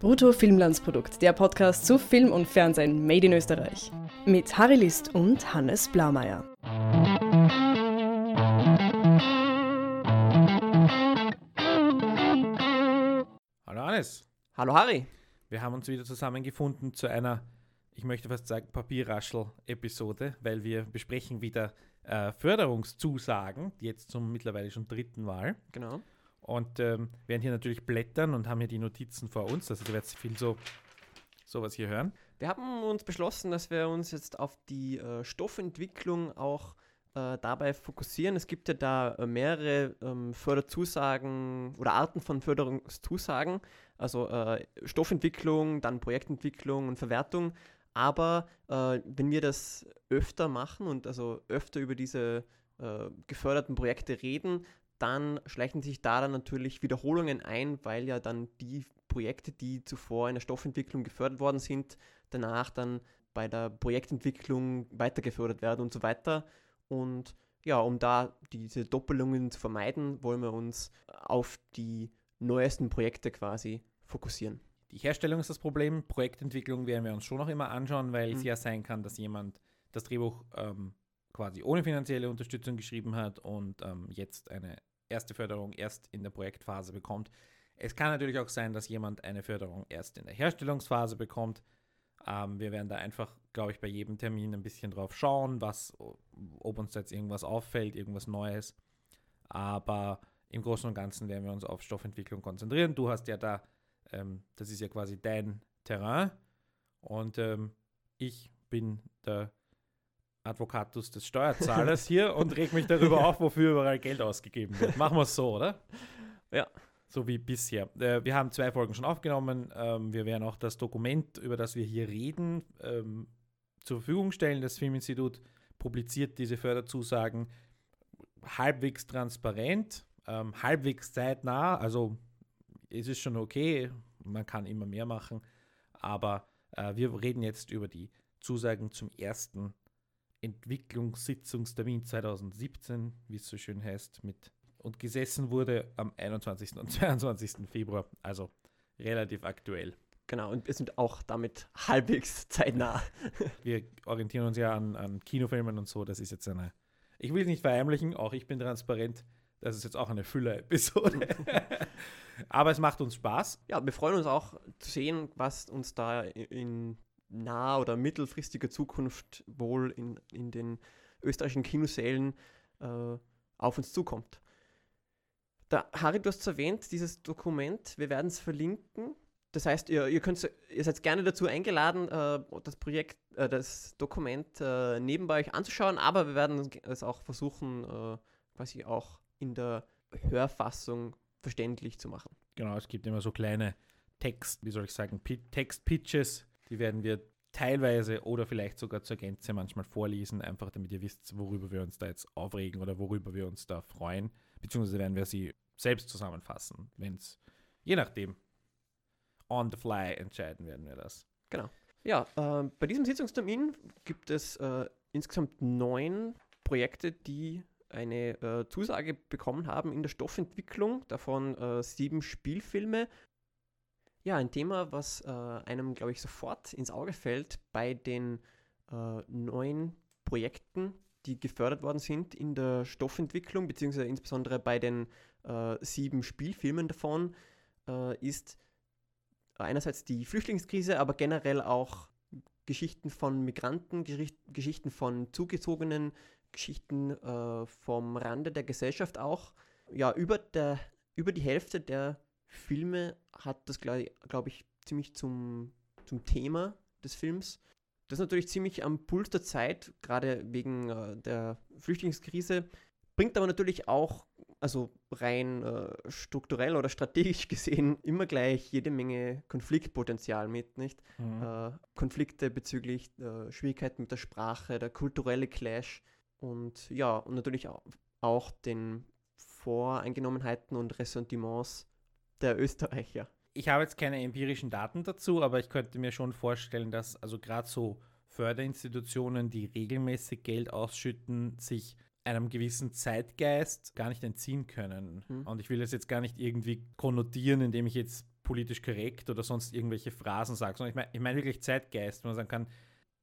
Brutto Filmlandsprodukt, der Podcast zu Film und Fernsehen made in Österreich. Mit Harry List und Hannes Blaumeier. Hallo Hannes, Hallo Harry. wir haben uns wieder zusammengefunden zu einer, ich möchte fast sagen, Papierraschel-Episode, weil wir besprechen wieder äh, Förderungszusagen, jetzt zum mittlerweile schon dritten Mal. Genau. Und ähm, werden hier natürlich blättern und haben hier die Notizen vor uns, also ihr werdet viel so sowas hier hören. Wir haben uns beschlossen, dass wir uns jetzt auf die äh, Stoffentwicklung auch äh, dabei fokussieren. Es gibt ja da äh, mehrere ähm, Förderzusagen oder Arten von Förderungszusagen, also äh, Stoffentwicklung, dann Projektentwicklung und Verwertung. Aber äh, wenn wir das öfter machen und also öfter über diese äh, geförderten Projekte reden, dann schleichen sich da dann natürlich Wiederholungen ein, weil ja dann die Projekte, die zuvor in der Stoffentwicklung gefördert worden sind, danach dann bei der Projektentwicklung weiter gefördert werden und so weiter. Und ja, um da diese Doppelungen zu vermeiden, wollen wir uns auf die neuesten Projekte quasi fokussieren. Die Herstellung ist das Problem, Projektentwicklung werden wir uns schon noch immer anschauen, weil es Mhm. ja sein kann, dass jemand das Drehbuch ähm, quasi ohne finanzielle Unterstützung geschrieben hat und ähm, jetzt eine erste Förderung erst in der Projektphase bekommt. Es kann natürlich auch sein, dass jemand eine Förderung erst in der Herstellungsphase bekommt. Ähm, wir werden da einfach, glaube ich, bei jedem Termin ein bisschen drauf schauen, was, ob uns jetzt irgendwas auffällt, irgendwas Neues. Aber im Großen und Ganzen werden wir uns auf Stoffentwicklung konzentrieren. Du hast ja da, ähm, das ist ja quasi dein Terrain und ähm, ich bin der Advocatus des Steuerzahlers hier und reg mich darüber auf, wofür überall Geld ausgegeben wird. Machen wir es so, oder? Ja. So wie bisher. Äh, wir haben zwei Folgen schon aufgenommen. Ähm, wir werden auch das Dokument, über das wir hier reden, ähm, zur Verfügung stellen. Das Filminstitut publiziert diese Förderzusagen halbwegs transparent, ähm, halbwegs zeitnah. Also es ist schon okay, man kann immer mehr machen. Aber äh, wir reden jetzt über die Zusagen zum ersten Entwicklungssitzungstermin 2017, wie es so schön heißt, mit und gesessen wurde am 21. und 22. Februar, also relativ aktuell. Genau, und wir sind auch damit halbwegs zeitnah. Wir orientieren uns ja an, an Kinofilmen und so, das ist jetzt eine, ich will es nicht verheimlichen, auch ich bin transparent, das ist jetzt auch eine Füller-Episode. Aber es macht uns Spaß. Ja, wir freuen uns auch zu sehen, was uns da in nah- oder mittelfristiger Zukunft wohl in, in den österreichischen Kinosälen äh, auf uns zukommt. Da, Harry, du hast es erwähnt, dieses Dokument, wir werden es verlinken. Das heißt, ihr, ihr, könnt, ihr seid gerne dazu eingeladen, äh, das Projekt, äh, das Dokument äh, nebenbei euch anzuschauen, aber wir werden es auch versuchen, äh, quasi auch in der Hörfassung verständlich zu machen. Genau, es gibt immer so kleine Text, wie soll ich sagen, Pi- Text-Pitches, die werden wir teilweise oder vielleicht sogar zur Gänze manchmal vorlesen, einfach damit ihr wisst, worüber wir uns da jetzt aufregen oder worüber wir uns da freuen. Beziehungsweise werden wir sie selbst zusammenfassen, wenn es, je nachdem, on the fly entscheiden werden wir das. Ja, äh, bei diesem Sitzungstermin gibt es äh, insgesamt neun Projekte, die eine äh, Zusage bekommen haben in der Stoffentwicklung, davon äh, sieben Spielfilme. Ja, ein Thema, was äh, einem, glaube ich, sofort ins Auge fällt bei den äh, neuen Projekten, die gefördert worden sind in der Stoffentwicklung, beziehungsweise insbesondere bei den äh, sieben Spielfilmen davon, äh, ist einerseits die Flüchtlingskrise, aber generell auch Geschichten von Migranten, Geschichten von Zugezogenen, Geschichten äh, vom Rande der Gesellschaft auch. Ja, über, der, über die Hälfte der Filme hat das, glaube glaub ich, ziemlich zum, zum Thema des Films. Das ist natürlich ziemlich am Puls der Zeit, gerade wegen äh, der Flüchtlingskrise. Bringt aber natürlich auch, also rein äh, strukturell oder strategisch gesehen, immer gleich jede Menge Konfliktpotenzial mit, nicht? Äh, Konflikte bezüglich äh, Schwierigkeiten mit der Sprache, der kulturelle Clash und ja, und natürlich auch, auch den Voreingenommenheiten und Ressentiments der Österreicher. Ich habe jetzt keine empirischen Daten dazu, aber ich könnte mir schon vorstellen, dass also gerade so Förderinstitutionen, die regelmäßig Geld ausschütten, sich einem gewissen Zeitgeist gar nicht entziehen können. Hm. Und ich will das jetzt gar nicht irgendwie konnotieren, indem ich jetzt politisch korrekt oder sonst irgendwelche Phrasen sagt, sondern ich meine ich mein wirklich Zeitgeist, wo man sagen kann,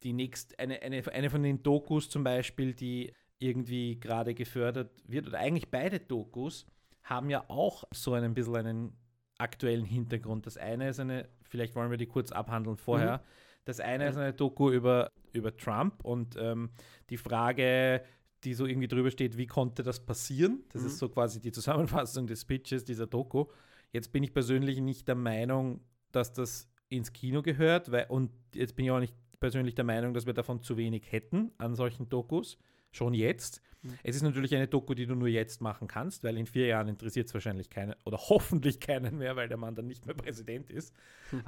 die nächst, eine, eine, eine von den Dokus zum Beispiel, die irgendwie gerade gefördert wird, oder eigentlich beide Dokus, haben ja auch so ein bisschen einen aktuellen Hintergrund. Das eine ist eine, vielleicht wollen wir die kurz abhandeln vorher. Mhm. Das eine ist eine Doku über, über Trump und ähm, die Frage, die so irgendwie drüber steht, wie konnte das passieren? Das mhm. ist so quasi die Zusammenfassung des Pitches dieser Doku. Jetzt bin ich persönlich nicht der Meinung, dass das ins Kino gehört, weil, und jetzt bin ich auch nicht persönlich der Meinung, dass wir davon zu wenig hätten an solchen Dokus, schon jetzt. Mhm. Es ist natürlich eine Doku, die du nur jetzt machen kannst, weil in vier Jahren interessiert es wahrscheinlich keinen oder hoffentlich keinen mehr, weil der Mann dann nicht mehr Präsident ist.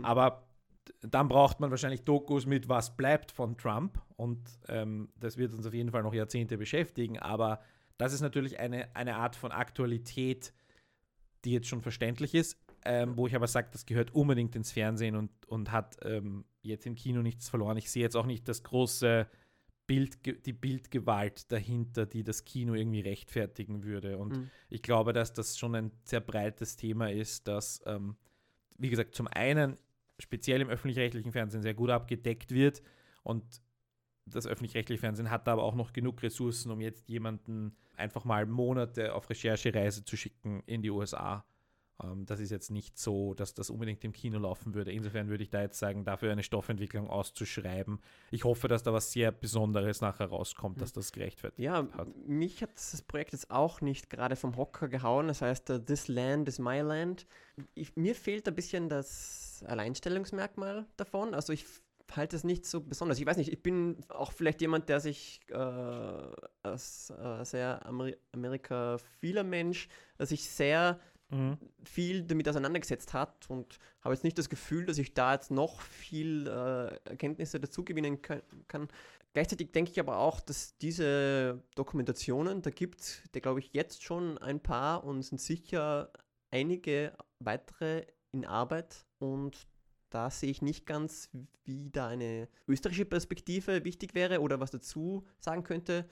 Aber dann braucht man wahrscheinlich Dokus mit was bleibt von Trump und ähm, das wird uns auf jeden Fall noch Jahrzehnte beschäftigen, aber das ist natürlich eine, eine Art von Aktualität, die jetzt schon verständlich ist, ähm, wo ich aber sage, das gehört unbedingt ins Fernsehen und, und hat ähm, jetzt im Kino nichts verloren. Ich sehe jetzt auch nicht das große Bild, die Bildgewalt dahinter, die das Kino irgendwie rechtfertigen würde. Und mhm. ich glaube, dass das schon ein sehr breites Thema ist, das, ähm, wie gesagt, zum einen speziell im öffentlich-rechtlichen Fernsehen sehr gut abgedeckt wird. Und das öffentlich-rechtliche Fernsehen hat da aber auch noch genug Ressourcen, um jetzt jemanden einfach mal Monate auf Recherchereise zu schicken in die USA. Ähm, das ist jetzt nicht so, dass das unbedingt im Kino laufen würde. Insofern würde ich da jetzt sagen, dafür eine Stoffentwicklung auszuschreiben. Ich hoffe, dass da was sehr Besonderes nachher rauskommt, dass das gerechtfertigt ja, hat. Mich hat das Projekt jetzt auch nicht gerade vom Hocker gehauen. Das heißt, uh, This Land is My Land. Ich, mir fehlt ein bisschen das Alleinstellungsmerkmal davon. Also ich halte es nicht so besonders. Ich weiß nicht, ich bin auch vielleicht jemand, der sich äh, als äh, sehr Amer Amerika-vieler Mensch, dass ich sehr mhm. viel damit auseinandergesetzt hat und habe jetzt nicht das Gefühl, dass ich da jetzt noch viel äh, Erkenntnisse dazu gewinnen kann. Gleichzeitig denke ich aber auch, dass diese Dokumentationen, da gibt es, glaube ich, jetzt schon ein paar und sind sicher einige weitere in Arbeit und da sehe ich nicht ganz, wie da eine österreichische Perspektive wichtig wäre oder was dazu sagen könnte.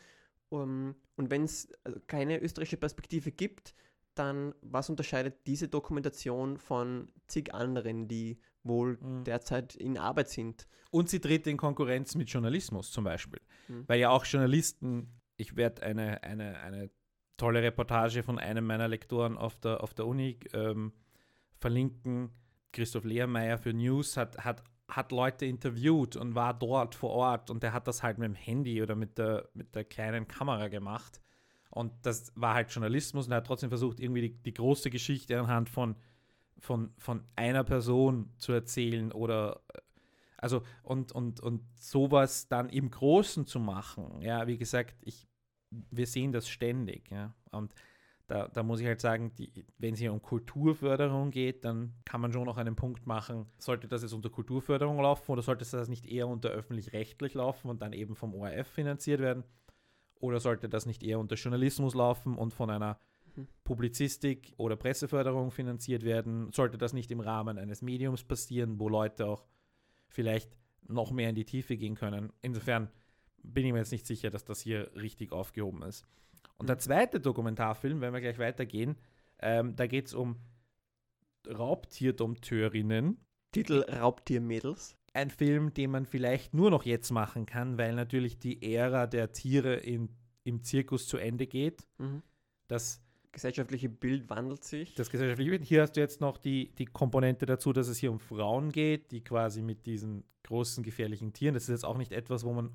Um, und wenn es also keine österreichische Perspektive gibt, dann was unterscheidet diese Dokumentation von zig anderen, die wohl mhm. derzeit in Arbeit sind? Und sie tritt in Konkurrenz mit Journalismus zum Beispiel. Mhm. Weil ja auch Journalisten, ich werde eine, eine, eine tolle Reportage von einem meiner Lektoren auf der, auf der Uni ähm, verlinken, Christoph Lehrmeier für News hat, hat, hat Leute interviewt und war dort vor Ort und der hat das halt mit dem Handy oder mit der, mit der kleinen Kamera gemacht. Und das war halt Journalismus und er hat trotzdem versucht, irgendwie die, die große Geschichte anhand von, von, von einer Person zu erzählen oder also und, und, und sowas dann im Großen zu machen. Ja, wie gesagt, ich, wir sehen das ständig. Ja. Und da, da muss ich halt sagen, wenn es hier um Kulturförderung geht, dann kann man schon noch einen Punkt machen, sollte das jetzt unter Kulturförderung laufen oder sollte das nicht eher unter öffentlich-rechtlich laufen und dann eben vom ORF finanziert werden? Oder sollte das nicht eher unter Journalismus laufen und von einer mhm. Publizistik oder Presseförderung finanziert werden? Sollte das nicht im Rahmen eines Mediums passieren, wo Leute auch vielleicht noch mehr in die Tiefe gehen können? Insofern bin ich mir jetzt nicht sicher, dass das hier richtig aufgehoben ist. Und der zweite Dokumentarfilm, wenn wir gleich weitergehen, ähm, da geht es um Raubtierdompteurinnen. Titel Raubtiermädels. Ein Film, den man vielleicht nur noch jetzt machen kann, weil natürlich die Ära der Tiere in, im Zirkus zu Ende geht. Mhm. Das gesellschaftliche Bild wandelt sich. Das gesellschaftliche Bild. Hier hast du jetzt noch die, die Komponente dazu, dass es hier um Frauen geht, die quasi mit diesen großen gefährlichen Tieren, das ist jetzt auch nicht etwas, wo man,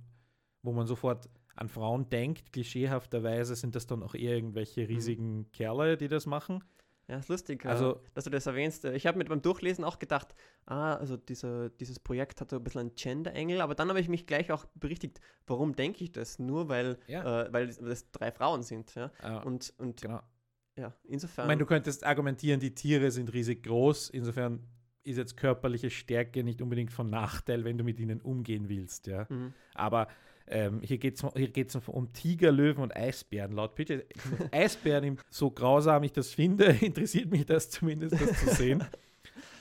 wo man sofort an Frauen denkt, klischeehafterweise sind das dann auch eher irgendwelche mhm. riesigen mhm. Kerle, die das machen. Ja, ist lustig, also, dass du das erwähnst. Ich habe mit beim Durchlesen auch gedacht, ah, also diese, dieses Projekt hat so ein bisschen einen Gender-Engel, aber dann habe ich mich gleich auch berichtigt, warum denke ich das? Nur weil, ja. äh, weil das drei Frauen sind. Ja? ja. Und, und genau. ja, insofern. Ich meine, du könntest argumentieren, die Tiere sind riesig groß, insofern ist jetzt körperliche Stärke nicht unbedingt von Nachteil, wenn du mit ihnen umgehen willst. Ja? Mhm. Aber ähm, hier geht es hier um Tiger, Löwen und Eisbären. Laut Pitcher, Eisbären, so grausam ich das finde, interessiert mich das zumindest, das zu sehen.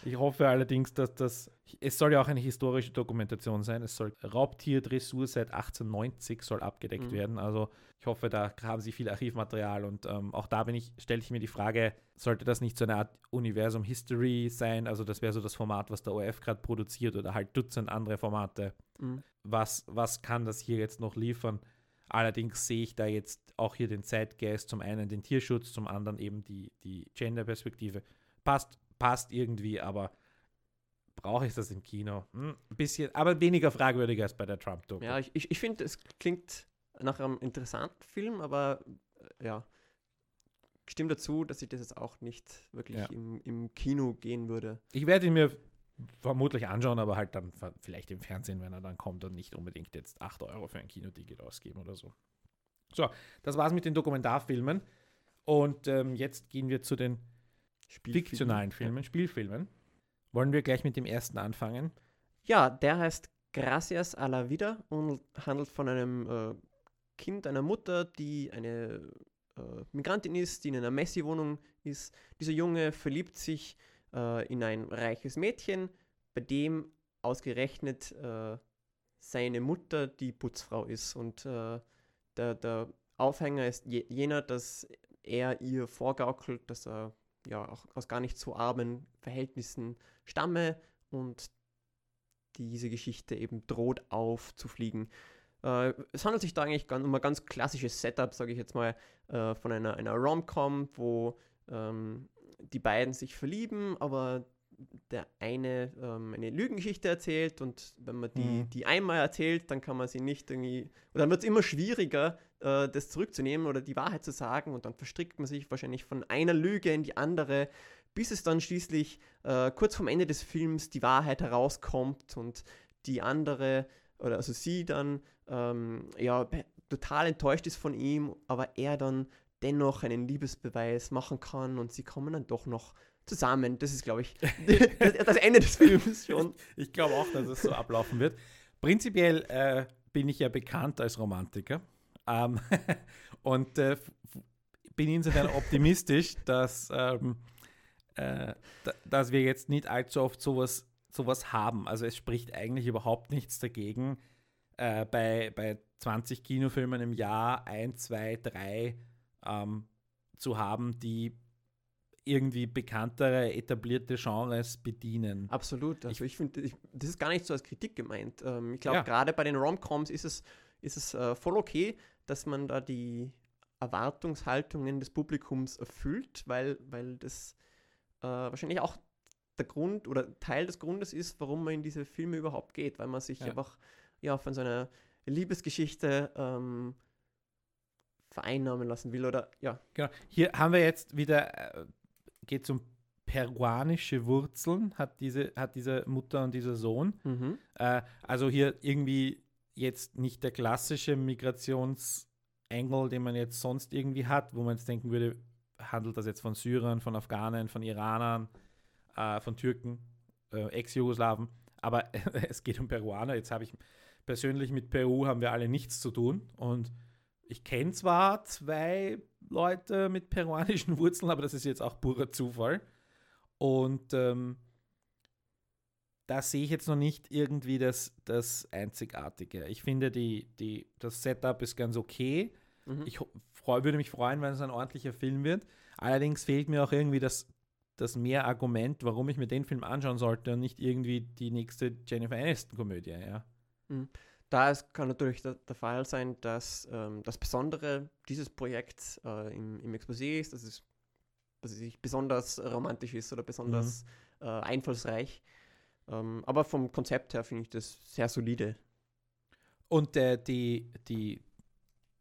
Ich hoffe allerdings, dass das, es soll ja auch eine historische Dokumentation sein. Es soll Raubtierdressur seit 1890 soll abgedeckt Mhm. werden. Also ich hoffe, da haben sie viel Archivmaterial und ähm, auch da bin ich, stelle ich mir die Frage, sollte das nicht so eine Art Universum History sein? Also das wäre so das Format, was der ORF gerade produziert oder halt Dutzend andere Formate. Mhm. Was, was kann das hier jetzt noch liefern? Allerdings sehe ich da jetzt auch hier den Zeitgeist, zum einen den Tierschutz, zum anderen eben die, die Gender-Perspektive. Passt, passt irgendwie, aber brauche ich das im Kino? Hm, ein bisschen, aber weniger fragwürdig als bei der Trump-Doku. Ja, ich, ich, ich finde, es klingt nach einem interessanten Film, aber äh, ja, stimmt dazu, dass ich das jetzt auch nicht wirklich Ja. im, im Kino gehen würde. Ich werde ihn mir vermutlich anschauen, aber halt dann vielleicht im Fernsehen, wenn er dann kommt und nicht unbedingt jetzt 8 Euro für ein Kinoticket ausgeben oder so. So, das war's mit den Dokumentarfilmen. Und ähm, jetzt gehen wir zu den Spielfilm. fiktionalen Filmen, Spielfilmen. Wollen wir gleich mit dem ersten anfangen? Ja, der heißt Gracias a la Vida und handelt von einem äh, Kind, einer Mutter, die eine äh, Migrantin ist, die in einer Messi-Wohnung ist. Dieser Junge verliebt sich äh, in ein reiches Mädchen, bei dem ausgerechnet äh, seine Mutter die Putzfrau ist. Und äh, der, der Aufhänger ist je, jener, dass er ihr vorgaukelt, dass er ja auch aus gar nicht so armen Verhältnissen stamme und diese Geschichte eben droht aufzufliegen. Äh, es handelt sich da eigentlich ganz, um ein ganz klassisches Setup, sage ich jetzt mal, äh, von einer, einer Rom-Com, wo ähm, die beiden sich verlieben, aber der eine ähm, eine Lügengeschichte erzählt und wenn man die, Mhm. die einmal erzählt, dann kann man sie nicht irgendwie, oder dann wird es immer schwieriger, äh, das zurückzunehmen oder die Wahrheit zu sagen und dann verstrickt man sich wahrscheinlich von einer Lüge in die andere, bis es dann schließlich äh, kurz vorm Ende des Films die Wahrheit herauskommt und die andere, oder also sie dann ähm, ja total enttäuscht ist von ihm, aber er dann dennoch einen Liebesbeweis machen kann und sie kommen dann doch noch zusammen. Das ist, glaube ich, das, das Ende des Films schon. Ich glaube auch, dass es so ablaufen wird. Prinzipiell äh, bin ich ja bekannt als Romantiker ähm, und äh, bin insofern optimistisch, dass, ähm, äh, da, dass wir jetzt nicht allzu oft sowas, sowas haben. Also es spricht eigentlich überhaupt nichts dagegen, äh, bei, bei 20 Kinofilmen im Jahr ein, zwei, drei ähm, zu haben, die irgendwie bekanntere, etablierte Genres bedienen. Absolut. Also ich finde, ich, das ist gar nicht so als Kritik gemeint. Ähm, ich glaube, Ja. gerade bei den Rom-Coms ist es, ist es äh, voll okay, dass man da die Erwartungshaltungen des Publikums erfüllt, weil, weil das äh, wahrscheinlich auch der Grund oder Teil des Grundes ist, warum man in diese Filme überhaupt geht, weil man sich Ja. einfach ja, von so einer Liebesgeschichte ähm, vereinnahmen lassen will oder ja. Genau. Hier haben wir jetzt wieder, äh, geht um peruanische Wurzeln, hat diese, hat diese Mutter und dieser Sohn. Mhm. Äh, also hier irgendwie jetzt nicht der klassische Migrationsangle, den man jetzt sonst irgendwie hat, wo man jetzt denken würde, handelt das jetzt von Syrern, von Afghanen, von Iranern, äh, von Türken, äh, Ex-Jugoslawen. Aber es geht um Peruaner. Jetzt habe ich persönlich mit Peru haben wir alle nichts zu tun und ich kenne zwar zwei Leute mit peruanischen Wurzeln, aber das ist jetzt auch purer Zufall. Und ähm, da sehe ich jetzt noch nicht irgendwie das, das Einzigartige. Ich finde, die, die, das Setup ist ganz okay. Mhm. Ich freu, würde mich freuen, wenn es ein ordentlicher Film wird. Allerdings fehlt mir auch irgendwie das, das mehr Argument, warum ich mir den Film anschauen sollte und nicht irgendwie die nächste Jennifer Aniston-Komödie. Ja. Da es kann natürlich der, der Fall sein, dass ähm, das Besondere dieses Projekts äh, im, im Exposé ist, dass es, dass es nicht besonders romantisch ist oder besonders äh, einfallsreich. Ähm, aber vom Konzept her finde ich das sehr solide. Und der, die, die,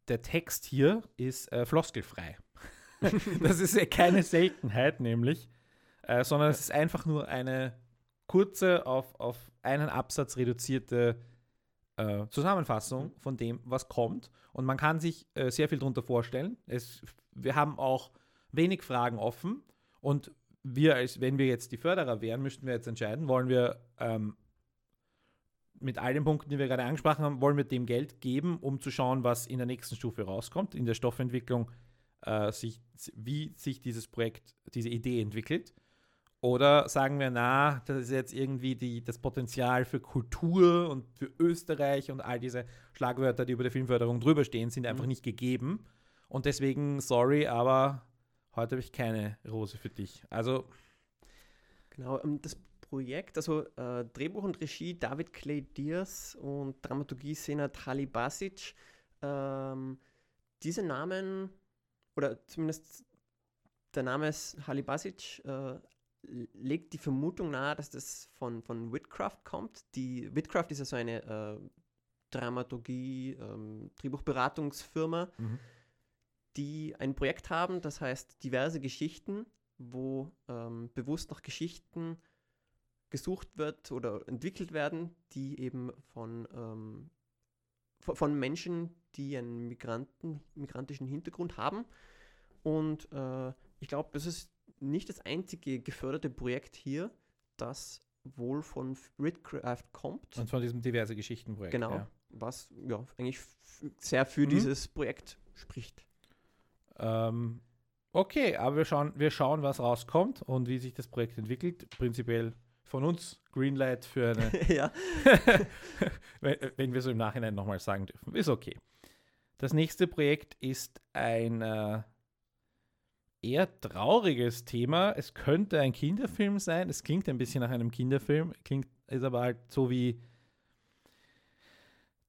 der Text hier ist äh, floskelfrei. das ist ja keine Seltenheit, nämlich, äh, sondern es ist einfach nur eine kurze, auf, auf einen Absatz reduzierte äh, Zusammenfassung von dem, was kommt. Und man kann sich äh, sehr viel darunter vorstellen. Es, wir haben auch wenig Fragen offen. Und wir, als wenn wir jetzt die Förderer wären, müssten wir jetzt entscheiden, wollen wir ähm, mit all den Punkten, die wir gerade angesprochen haben, wollen wir dem Geld geben, um zu schauen, was in der nächsten Stufe rauskommt, in der Stoffentwicklung, äh, sich, wie sich dieses Projekt, diese Idee entwickelt. Oder sagen wir, na, das ist jetzt irgendwie die, das Potenzial für Kultur und für Österreich und all diese Schlagwörter, die über die Filmförderung drüber stehen, sind einfach Mhm. nicht gegeben. Und deswegen, sorry, aber heute habe ich keine Rose für dich. Also, Genau, ähm, das Projekt, also äh, Drehbuch und Regie David Clay Diaz und Dramaturgie Senat Halibasic. Ähm, diese Namen, oder zumindest der Name ist Halibasic, äh, legt die Vermutung nahe, dass das von, von Whitcraft kommt. Die Whitcraft ist ja so eine äh, Dramaturgie, ähm, Drehbuchberatungsfirma, mhm. Die ein Projekt haben, das heißt diverse Geschichten, wo ähm, bewusst nach Geschichten gesucht wird oder entwickelt werden, die eben von, ähm, von, Menschen, die einen Migranten, migrantischen Hintergrund haben. Und äh, ich glaube, das ist nicht das einzige geförderte Projekt hier, das wohl von Ritcraft kommt. und von diesem diverse Geschichtenprojekt. Genau. Ja. Was ja eigentlich sehr für Mhm. dieses Projekt spricht. Ähm, okay, aber wir schauen, wir schauen, was rauskommt und wie sich das Projekt entwickelt. Prinzipiell von uns Greenlight für eine ja. wenn, wenn wir so im Nachhinein nochmal sagen dürfen. Ist okay. Das nächste Projekt ist ein äh, eher trauriges Thema. Es könnte ein Kinderfilm sein. Es klingt ein bisschen nach einem Kinderfilm, klingt, ist aber halt so wie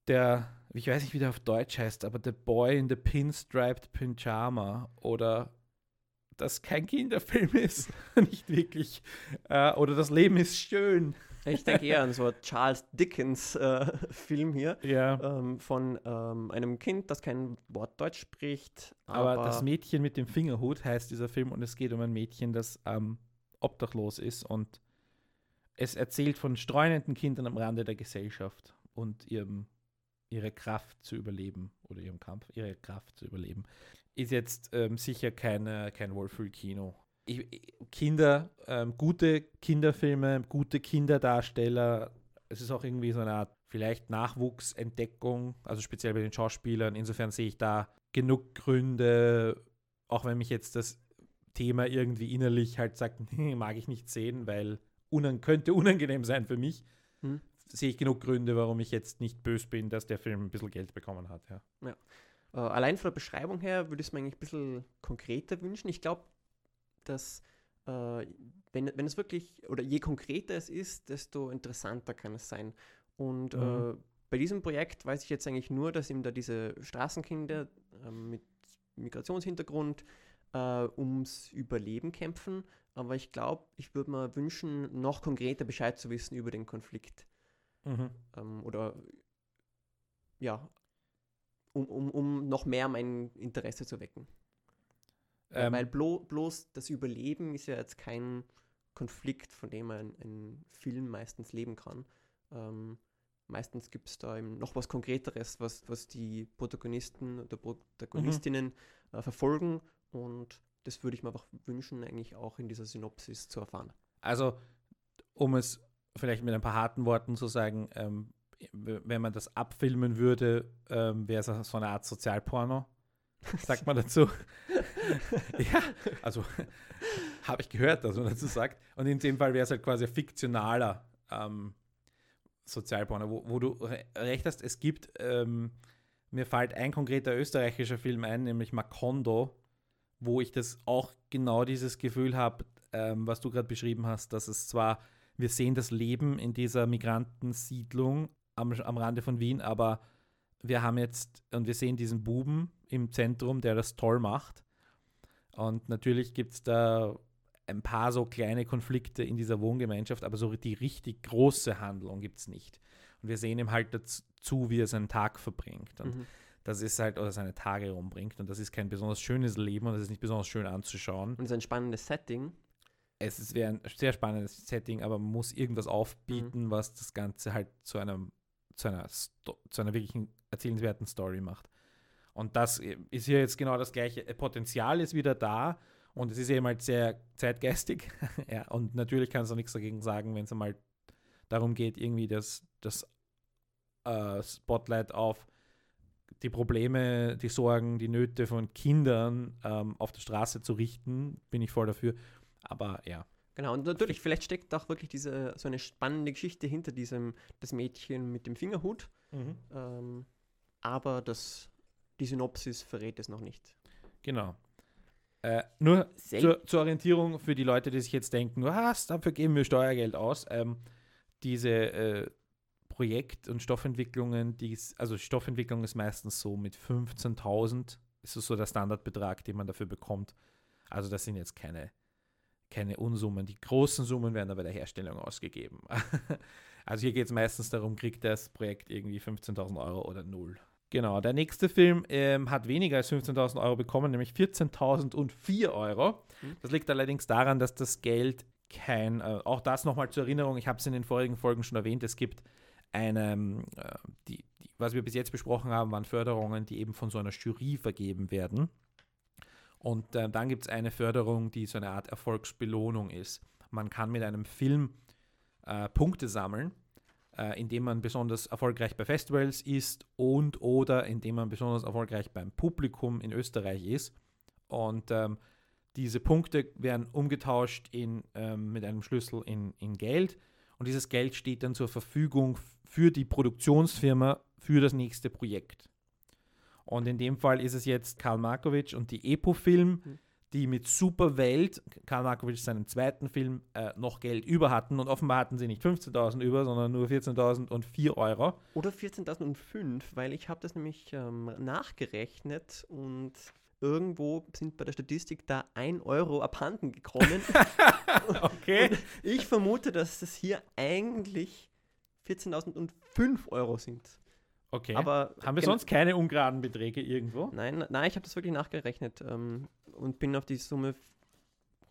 der, ich weiß nicht, wie der auf Deutsch heißt, aber The Boy in the Pinstriped Pyjama oder das kein Kinderfilm ist, nicht wirklich. Äh, oder das Leben ist schön. Ich denke eher an so einen Charles Dickens-Film hier Ja. ähm, von ähm, einem Kind, das kein Wort Deutsch spricht. Aber, das Mädchen mit dem Fingerhut heißt dieser Film und es geht um ein Mädchen, das ähm, obdachlos ist und es erzählt von streunenden Kindern am Rande der Gesellschaft und ihrem, ihre Kraft zu überleben oder ihrem Kampf, ihre Kraft zu überleben. Ist jetzt ähm, sicher keine, kein Wohlfühlkino. Kinder, ähm, gute Kinderfilme, gute Kinderdarsteller. Es ist auch irgendwie so eine Art vielleicht Nachwuchsentdeckung, also speziell bei den Schauspielern. Insofern sehe ich da genug Gründe, auch wenn mich jetzt das Thema irgendwie innerlich halt sagt, "Hm, mag ich nicht sehen, weil unan könnte unangenehm sein für mich, Hm. Sehe ich genug Gründe, warum ich jetzt nicht böse bin, dass der Film ein bisschen Geld bekommen hat. Ja. Äh, allein von der Beschreibung her würde ich es mir eigentlich ein bisschen konkreter wünschen. Ich glaube, dass äh, wenn, wenn es wirklich, oder je konkreter es ist, desto interessanter kann es sein. Und äh, Mhm. bei diesem Projekt weiß ich jetzt eigentlich nur, dass eben da diese Straßenkinder äh, mit Migrationshintergrund äh, ums Überleben kämpfen. Aber ich glaube, ich würde mir wünschen, noch konkreter Bescheid zu wissen über den Konflikt Mhm. ähm, oder ja, um, um, um noch mehr mein Interesse zu wecken. Ähm, Weil blo bloß das Überleben ist ja jetzt kein Konflikt, von dem ein, ein Film meistens leben kann. Ähm, meistens gibt es da eben noch was Konkreteres, was, was die Protagonisten oder Protagonistinnen äh, verfolgen und das würde ich mir einfach wünschen, eigentlich auch in dieser Synopsis zu erfahren. Also, um es vielleicht mit ein paar harten Worten zu sagen, ähm, wenn man das abfilmen würde, ähm, wäre es so eine Art Sozialporno. Sagt man dazu. ja, also habe ich gehört, dass man dazu sagt. Und in dem Fall wäre es halt quasi ein fiktionaler ähm, Sozialporno, wo, wo du re recht hast, es gibt, ähm, mir fällt ein konkreter österreichischer Film ein, nämlich Macondo, wo ich das auch genau dieses Gefühl habe, ähm, was du gerade beschrieben hast, dass es zwar, wir sehen das Leben in dieser Migrantensiedlung am, am Rande von Wien, aber wir haben jetzt, und wir sehen diesen Buben im Zentrum, der das toll macht. Und natürlich gibt es da ein paar so kleine Konflikte in dieser Wohngemeinschaft, aber so die richtig große Handlung gibt es nicht. Und wir sehen ihm halt dazu, wie er seinen Tag verbringt. Und Mhm. das ist halt, oder seine Tage rumbringt. Und das ist kein besonders schönes Leben und das ist nicht besonders schön anzuschauen. Und es ist ein spannendes Setting. Es wäre ein sehr spannendes Setting, aber man muss irgendwas aufbieten, was das Ganze halt zu einem, zu einer, Sto zu einer wirklichen erzählenswerten Story macht. Und das ist hier jetzt genau das gleiche. Potenzial ist wieder da und es ist eben halt sehr zeitgeistig. ja, und natürlich kannst du nichts dagegen sagen, wenn es einmal darum geht, irgendwie das, das äh, Spotlight auf die Probleme, die Sorgen, die Nöte von Kindern ähm, auf der Straße zu richten, bin ich voll dafür. Aber ja, Genau, und natürlich, vielleicht steckt auch wirklich diese, so eine spannende Geschichte hinter diesem, das Mädchen mit dem Fingerhut. Ähm, aber das, die Synopsis verrät es noch nicht. Genau. Äh, nur zur, zur Orientierung für die Leute, die sich jetzt denken, was, dafür geben wir Steuergeld aus. Ähm, diese äh, Projekt- und Stoffentwicklungen, die ist, also Stoffentwicklung ist meistens so mit 15.000, ist so der Standardbetrag, den man dafür bekommt. Also das sind jetzt keine, keine Unsummen. Die großen Summen werden bei der Herstellung ausgegeben. also hier geht es meistens darum, kriegt das Projekt irgendwie 15.000 Euro oder null. Genau, der nächste Film ähm, hat weniger als 15.000 Euro bekommen, nämlich 14.004 Euro. Mhm. Das liegt allerdings daran, dass das Geld kein, äh, auch das nochmal zur Erinnerung, ich habe es in den vorigen Folgen schon erwähnt, es gibt eine, ähm, äh, die, die, was wir bis jetzt besprochen haben, waren Förderungen, die eben von so einer Jury vergeben werden. Und äh, dann gibt es eine Förderung, die so eine Art Erfolgsbelohnung ist. Man kann mit einem Film äh, Punkte sammeln, äh, indem man besonders erfolgreich bei Festivals ist und oder indem man besonders erfolgreich beim Publikum in Österreich ist. Und ähm, diese Punkte werden umgetauscht in, ähm, mit einem Schlüssel in, in Geld. Und dieses Geld steht dann zur Verfügung für die Produktionsfirma für das nächste Projekt. Und in dem Fall ist es jetzt Karl Markovic und die Epo-Film, Mhm. die mit Superwelt, Karl Markovic seinen zweiten Film, äh, noch Geld über hatten. Und offenbar hatten sie nicht 15.000 über, sondern nur 14.004 Euro. Oder 14.005, weil ich habe das nämlich ähm, nachgerechnet und irgendwo sind bei der Statistik da 1 Euro abhanden gekommen. Okay. Und ich vermute, dass das hier eigentlich 14.005 Euro sind. Okay. Aber Haben wir sonst keine ungeraden Beträge irgendwo? Nein, nein, ich habe das wirklich nachgerechnet ähm, und bin auf die Summe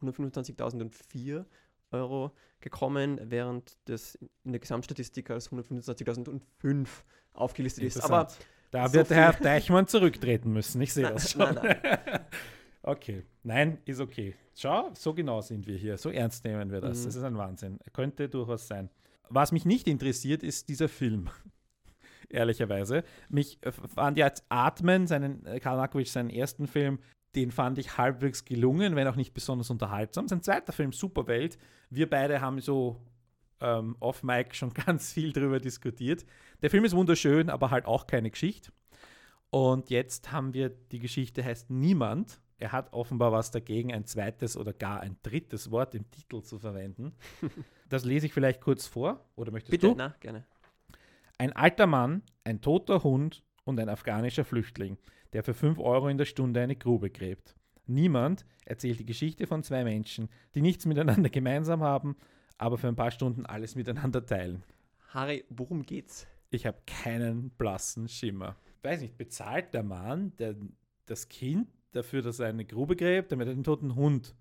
125.004 Euro gekommen, während das in der Gesamtstatistik als 125.005 aufgelistet ist. Aber da so wird Herr Deichmann zurücktreten müssen. Ich sehe Nein, das schon. nein, okay. Nein, ist okay. Schau, so genau sind wir hier. So ernst nehmen wir das. Mhm. Das ist ein Wahnsinn. Könnte durchaus sein. Was mich nicht interessiert, ist dieser Film. Ehrlicherweise. Mich äh, fand ja jetzt Atmen, seinen, äh, Karl Markovic, seinen ersten Film, den fand ich halbwegs gelungen, wenn auch nicht besonders unterhaltsam. Sein zweiter Film, Superwelt. Wir beide haben so ähm, off-Mic schon ganz viel drüber diskutiert. Der Film ist wunderschön, aber halt auch keine Geschichte. Und jetzt haben wir, die Geschichte heißt Niemand. Er hat offenbar was dagegen, ein zweites oder gar ein drittes Wort im Titel zu verwenden. Das lese ich vielleicht kurz vor. Oder möchtest bitte, du? na, gerne. Ein alter Mann, ein toter Hund und ein afghanischer Flüchtling, der für 5 Euro in der Stunde eine Grube gräbt. Niemand erzählt die Geschichte von zwei Menschen, die nichts miteinander gemeinsam haben, aber für ein paar Stunden alles miteinander teilen. Harry, worum geht's? Ich habe keinen blassen Schimmer. Weiß nicht, bezahlt der Mann der, das Kind dafür, dass er eine Grube gräbt, damit er den toten Hund.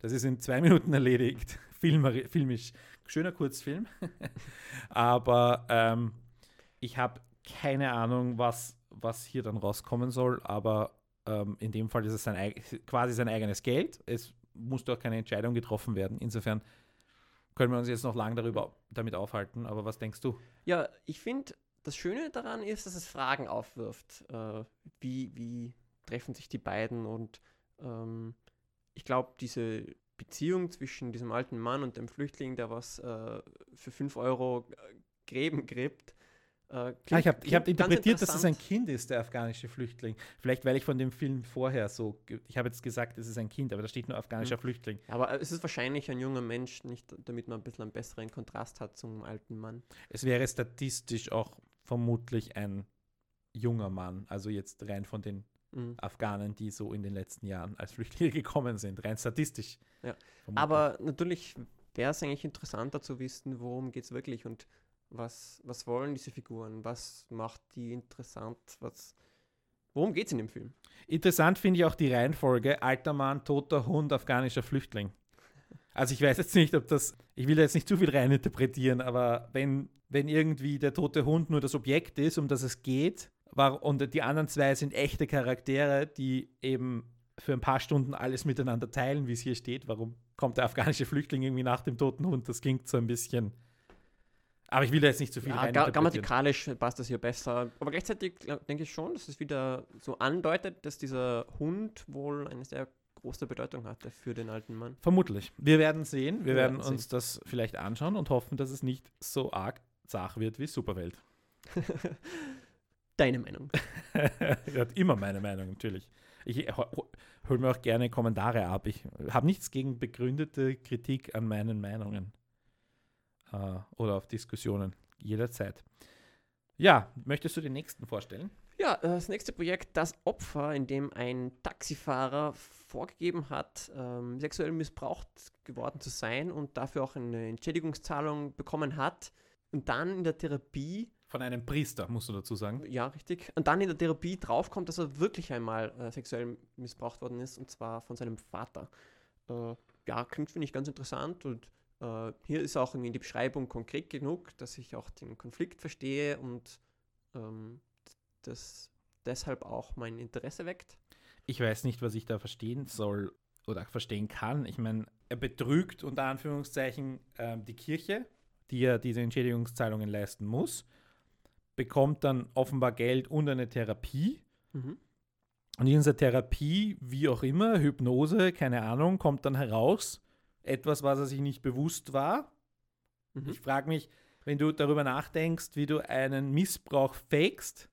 Das ist in zwei Minuten erledigt. Filmisch. Schöner Kurzfilm. aber ähm, ich habe keine Ahnung, was, was hier dann rauskommen soll. Aber ähm, in dem Fall ist es sein, quasi sein eigenes Geld. Es muss doch keine Entscheidung getroffen werden. Insofern können wir uns jetzt noch lange darüber damit aufhalten. Aber was denkst du? Ja, ich finde, das Schöne daran ist, dass es Fragen aufwirft. Äh, wie, wie treffen sich die beiden? Und ähm, ich glaube, diese Beziehung zwischen diesem alten Mann und dem Flüchtling, der was äh, für 5 Euro äh, Gräben gräbt, äh, Ah, ich habe hab interpretiert, dass es ein. Kind ist, der afghanische Flüchtling. Vielleicht, weil ich von dem Film vorher so. Ich habe jetzt gesagt, es ist ein Kind, aber da steht nur afghanischer Flüchtling. Aber äh, es ist wahrscheinlich ein junger Mensch, nicht, damit man ein bisschen einen besseren Kontrast hat zum alten Mann. Es wäre statistisch auch vermutlich ein junger Mann. Also jetzt rein von den Mhm. Afghanen, die so in den letzten Jahren als Flüchtlinge gekommen sind, rein statistisch. Ja. Aber natürlich wäre es eigentlich interessanter zu wissen, worum geht es wirklich und was, was wollen diese Figuren, was macht die interessant, was, worum geht es in dem Film? Interessant finde ich auch die Reihenfolge: alter Mann, toter Hund, afghanischer Flüchtling. Also ich weiß jetzt nicht, ob das, ich will jetzt nicht zu viel reininterpretieren, aber wenn, wenn irgendwie der tote Hund nur das Objekt ist, um das es geht, war, und die anderen zwei sind echte Charaktere, die eben für ein paar Stunden alles miteinander teilen, wie es hier steht, warum kommt der afghanische Flüchtling irgendwie nach dem toten Hund? Das klingt so ein bisschen. Aber ich will da jetzt nicht zu viel Ja, reininterpretieren. grammatikalisch passt das hier besser, aber gleichzeitig denke ich schon, dass es wieder so andeutet, dass dieser Hund wohl eine sehr große Bedeutung hatte für den alten Mann. Vermutlich. Wir werden sehen. Wir, Wir werden werden uns das vielleicht anschauen und hoffen, dass es nicht so arg zach wird wie Superwelt. Deine Meinung. er immer meine Meinung, natürlich. Ich hole mir auch gerne Kommentare ab. Ich habe nichts gegen begründete Kritik an meinen Meinungen äh, oder auf Diskussionen jederzeit. Ja, möchtest du den nächsten vorstellen? Ja, das nächste Projekt, das Opfer, in dem ein Taxifahrer vorgegeben hat, ähm, sexuell missbraucht geworden zu sein und dafür auch eine Entschädigungszahlung bekommen hat und dann in der Therapie von einem Priester, musst du dazu sagen. Ja, richtig. Und dann in der Therapie draufkommt, dass er wirklich einmal äh, sexuell missbraucht worden ist, und zwar von seinem Vater. Äh, ja, klingt, finde ich, ganz interessant. Und äh, hier ist auch irgendwie die Beschreibung konkret genug, dass ich auch den Konflikt verstehe und ähm, das deshalb auch mein Interesse weckt. Ich weiß nicht, was ich da verstehen soll oder verstehen kann. Ich meine, er betrügt unter Anführungszeichen ähm, die Kirche, die ja diese Entschädigungszahlungen leisten muss bekommt dann offenbar Geld und eine Therapie. Mhm. Und in dieser Therapie, wie auch immer, Hypnose, keine Ahnung, kommt dann heraus etwas, was er sich nicht bewusst war. Mhm. Ich frage mich, wenn du darüber nachdenkst, wie du einen Missbrauch fakest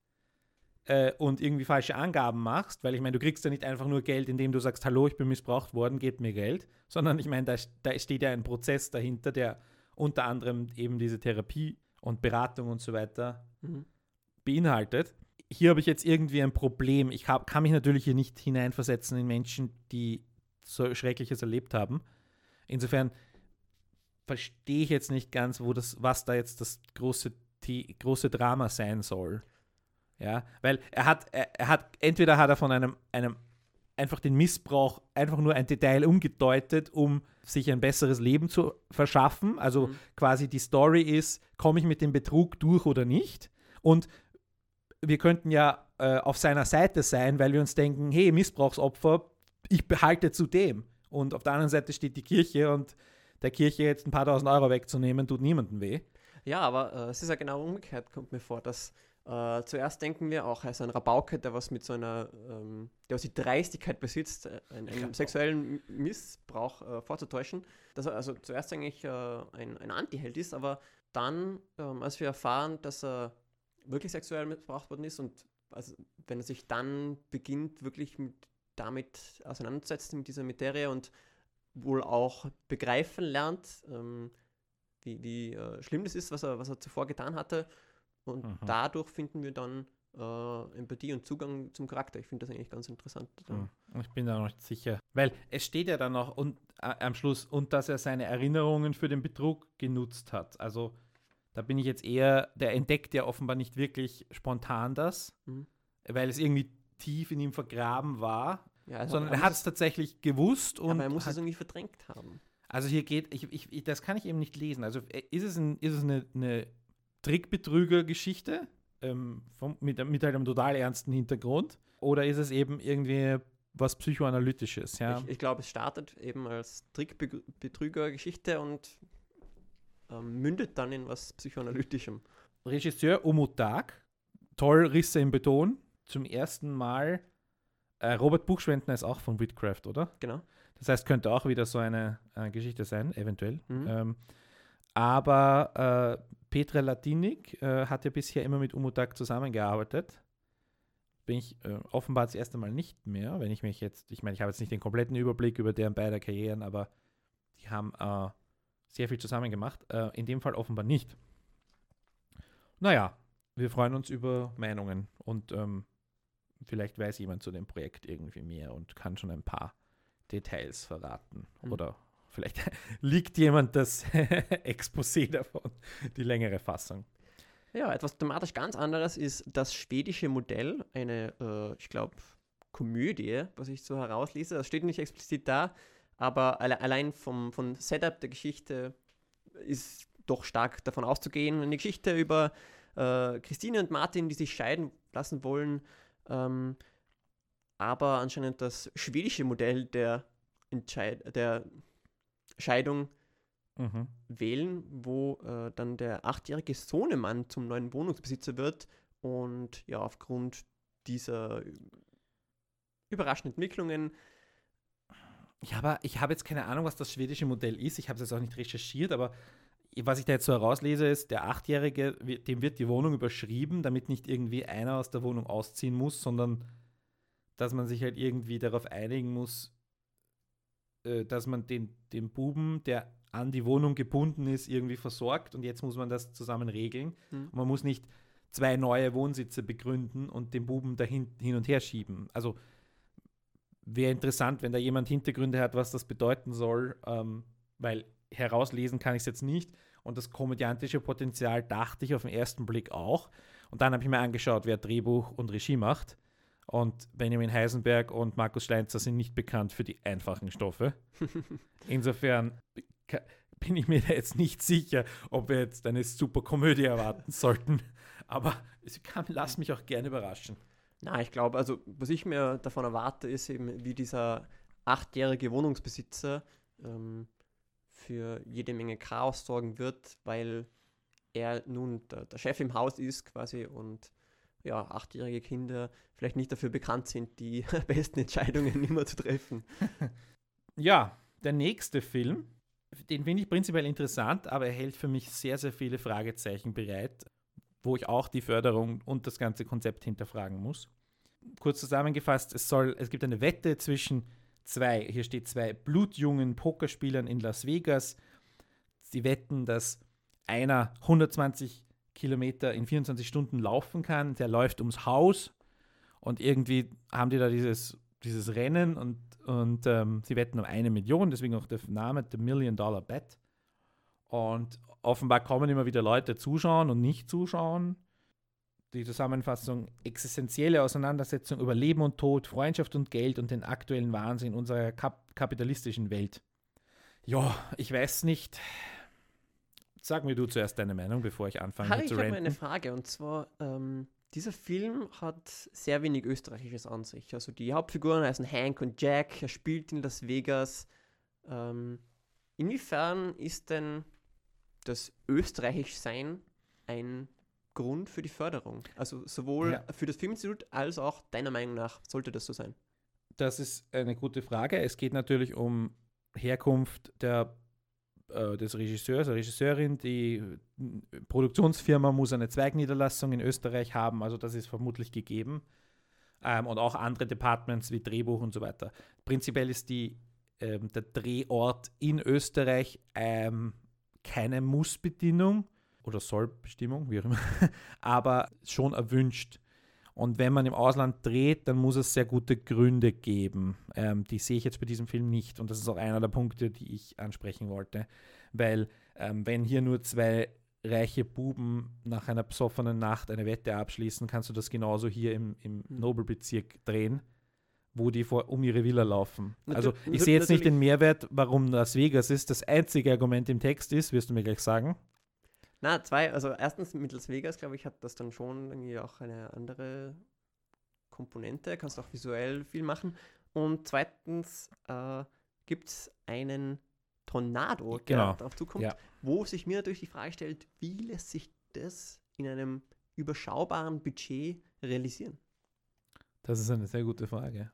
äh, und irgendwie falsche Angaben machst, weil ich meine, du kriegst ja nicht einfach nur Geld, indem du sagst, hallo, ich bin missbraucht worden, gebt mir Geld, sondern ich meine, da, da steht ja ein Prozess dahinter, der unter anderem eben diese Therapie und Beratung und so weiter mhm. beinhaltet. Hier habe ich jetzt irgendwie ein Problem. Ich hab, kann mich natürlich hier nicht hineinversetzen in Menschen, die so Schreckliches erlebt haben. Insofern verstehe ich jetzt nicht ganz, wo das, was da jetzt das große, die, große Drama sein soll. Ja, weil er hat, er, er hat, entweder hat er von einem, einem einfach den Missbrauch einfach nur ein Detail umgedeutet, um sich ein besseres Leben zu verschaffen. Also mhm. quasi die Story ist, komme ich mit dem Betrug durch oder nicht? Und wir könnten ja äh, auf seiner Seite sein, weil wir uns denken, hey, Missbrauchsopfer, ich behalte zu dem. Und auf der anderen Seite steht die Kirche und der Kirche jetzt ein paar tausend Euro wegzunehmen, tut niemandem weh. Ja, aber äh, es ist ja genau umgekehrt, kommt mir vor, dass äh, zuerst denken wir auch, ist ein Rabauke, der was mit so einer, ähm, der was die Dreistigkeit besitzt, äh, einen, einen sexuellen Missbrauch äh, vorzutäuschen. Dass er also zuerst eigentlich äh, ein, ein Anti-Held ist, aber dann, ähm, als wir erfahren, dass er wirklich sexuell missbraucht worden ist und also, wenn er sich dann beginnt, wirklich mit, damit auseinanderzusetzen, mit dieser Materie und wohl auch begreifen lernt, ähm, wie, wie äh, schlimm das ist, was er, was er zuvor getan hatte, und mhm. dadurch finden wir dann äh, Empathie und Zugang zum Charakter. Ich finde das eigentlich ganz interessant. Mhm. Ich bin da noch nicht sicher. Weil es steht ja dann noch und, äh, am Schluss, und dass er seine Erinnerungen für den Betrug genutzt hat. Also da bin ich jetzt eher, der entdeckt ja offenbar nicht wirklich spontan das, mhm. weil es irgendwie tief in ihm vergraben war. Ja, sondern er hat es tatsächlich gewusst und. Aber er muss es irgendwie verdrängt haben. Also hier geht, ich, ich, das kann ich eben nicht lesen. Also äh, ist es, ein, ist es eine, eine Trickbetrüger-Geschichte ähm, mit, mit einem total ernsten Hintergrund? Oder ist es eben irgendwie was Psychoanalytisches? Ja? Ich, ich glaube, es startet eben als Trickbetrüger-Geschichte und ähm, mündet dann in was Psychoanalytischem. Regisseur Umutag, toll Risse im Beton, zum ersten Mal. Äh, Robert Buchschwendner ist auch von Whitcraft, oder? Genau. Das heißt, könnte auch wieder so eine äh, Geschichte sein, eventuell. Mhm. Ähm, aber äh, Petra Latinik äh, hat ja bisher immer mit Umutak zusammengearbeitet. Bin ich äh, offenbar das erste Mal nicht mehr, wenn ich mich jetzt, ich meine, ich habe jetzt nicht den kompletten Überblick über deren beide Karrieren, aber die haben äh, sehr viel zusammen gemacht. In dem Fall offenbar nicht. Naja, wir freuen uns über Meinungen und ähm, vielleicht weiß jemand zu dem Projekt irgendwie mehr und kann schon ein paar Details verraten mhm. oder Vielleicht liegt jemand das Exposé davon, die längere Fassung. Ja, etwas thematisch ganz anderes ist das schwedische Modell, eine, äh, ich glaube, Komödie, was ich so herauslese. Das steht nicht explizit da, aber alle, allein vom, vom Setup der Geschichte ist doch stark davon auszugehen. Eine Geschichte über äh, Christine und Martin, die sich scheiden lassen wollen, ähm, aber anscheinend das schwedische Modell der, Entscheid der Scheidung mhm. wählen, wo äh, dann der achtjährige Sohnemann zum neuen Wohnungsbesitzer wird und ja, aufgrund dieser überraschenden Entwicklungen Ja, aber ich habe jetzt keine Ahnung, was das schwedische Modell ist. Ich habe es jetzt auch nicht recherchiert, aber was ich da jetzt so herauslese, ist, der Achtjährige, dem wird die Wohnung überschrieben, damit nicht irgendwie einer aus der Wohnung ausziehen muss, sondern dass man sich halt irgendwie darauf einigen muss, äh, dass man den, den Buben, der an die Wohnung gebunden ist, irgendwie versorgt und jetzt muss man das zusammen regeln. Mhm. man muss nicht zwei neue Wohnsitze begründen und den Buben dahin hin und her schieben. Also wäre interessant, wenn da jemand Hintergründe hat, was das bedeuten soll, ähm, weil herauslesen kann ich es jetzt nicht. Und das komödiantische Potenzial dachte ich auf den ersten Blick auch. Und dann habe ich mir angeschaut, wer Drehbuch und Regie macht. Und Benjamin Heisenberg und Markus Schleinzer sind nicht bekannt für die einfachen Stoffe. Insofern bin ich mir jetzt nicht sicher, ob wir jetzt eine super Komödie erwarten sollten. Aber kann, lass mich auch gerne überraschen. Na, ich glaube, also was ich mir davon erwarte, ist eben, wie dieser achtjährige Wohnungsbesitzer ähm, für jede Menge Chaos sorgen wird, weil er nun der, der Chef im Haus ist quasi und ja, achtjährige Kinder vielleicht nicht dafür bekannt sind, die besten Entscheidungen immer zu treffen. Ja, der nächste Film, den finde ich prinzipiell interessant, aber er hält für mich sehr, sehr viele Fragezeichen bereit, wo ich auch die Förderung und das ganze Konzept hinterfragen muss. Kurz zusammengefasst, es, soll, es gibt eine Wette zwischen zwei, hier steht zwei blutjungen Pokerspielern in Las Vegas. Sie wetten, dass einer 120 Kilometer in 24 Stunden laufen kann. Der läuft ums Haus und irgendwie haben die da dieses, dieses Rennen und, und ähm, sie wetten um eine Million, deswegen auch der Name The Million Dollar Bet. Und offenbar kommen immer wieder Leute zuschauen und nicht zuschauen. Die Zusammenfassung: existenzielle Auseinandersetzung über Leben und Tod, Freundschaft und Geld und den aktuellen Wahnsinn unserer kap kapitalistischen Welt. Ja, ich weiß nicht. Sag mir du zuerst deine Meinung, bevor ich anfange Harry, zu ich habe eine Frage und zwar, ähm, dieser Film hat sehr wenig Österreichisches an sich. Also die Hauptfiguren heißen Hank und Jack, er spielt in Las Vegas. Ähm, inwiefern ist denn das Österreichischsein ein Grund für die Förderung? Also sowohl ja. für das Filminstitut als auch deiner Meinung nach sollte das so sein? Das ist eine gute Frage. Es geht natürlich um Herkunft der, äh, des Regisseurs, der Regisseurin. Die Produktionsfirma muss eine Zweigniederlassung in Österreich haben, also das ist vermutlich gegeben. Ähm, und auch andere Departments wie Drehbuch und so weiter. Prinzipiell ist die, ähm, der Drehort in Österreich ähm, keine Mussbedingung oder Sollbestimmung, wie auch immer, aber schon erwünscht. Und wenn man im Ausland dreht, dann muss es sehr gute Gründe geben. Ähm, die sehe ich jetzt bei diesem Film nicht. Und das ist auch einer der Punkte, die ich ansprechen wollte. Weil ähm, wenn hier nur zwei reiche Buben nach einer besoffenen Nacht eine Wette abschließen, kannst du das genauso hier im, im hm. Nobelbezirk drehen wo die vor, um ihre Villa laufen. Also ich sehe jetzt nicht den Mehrwert, warum Las Vegas ist. Das einzige Argument im Text ist, wirst du mir gleich sagen. Na, zwei, also erstens mit Las Vegas, glaube ich, hat das dann schon irgendwie auch eine andere Komponente, kannst auch visuell viel machen. Und zweitens äh, gibt es einen Tornado, der genau. darauf zukommt, ja. wo sich mir natürlich die Frage stellt, wie lässt sich das in einem überschaubaren Budget realisieren? Das ist eine sehr gute Frage.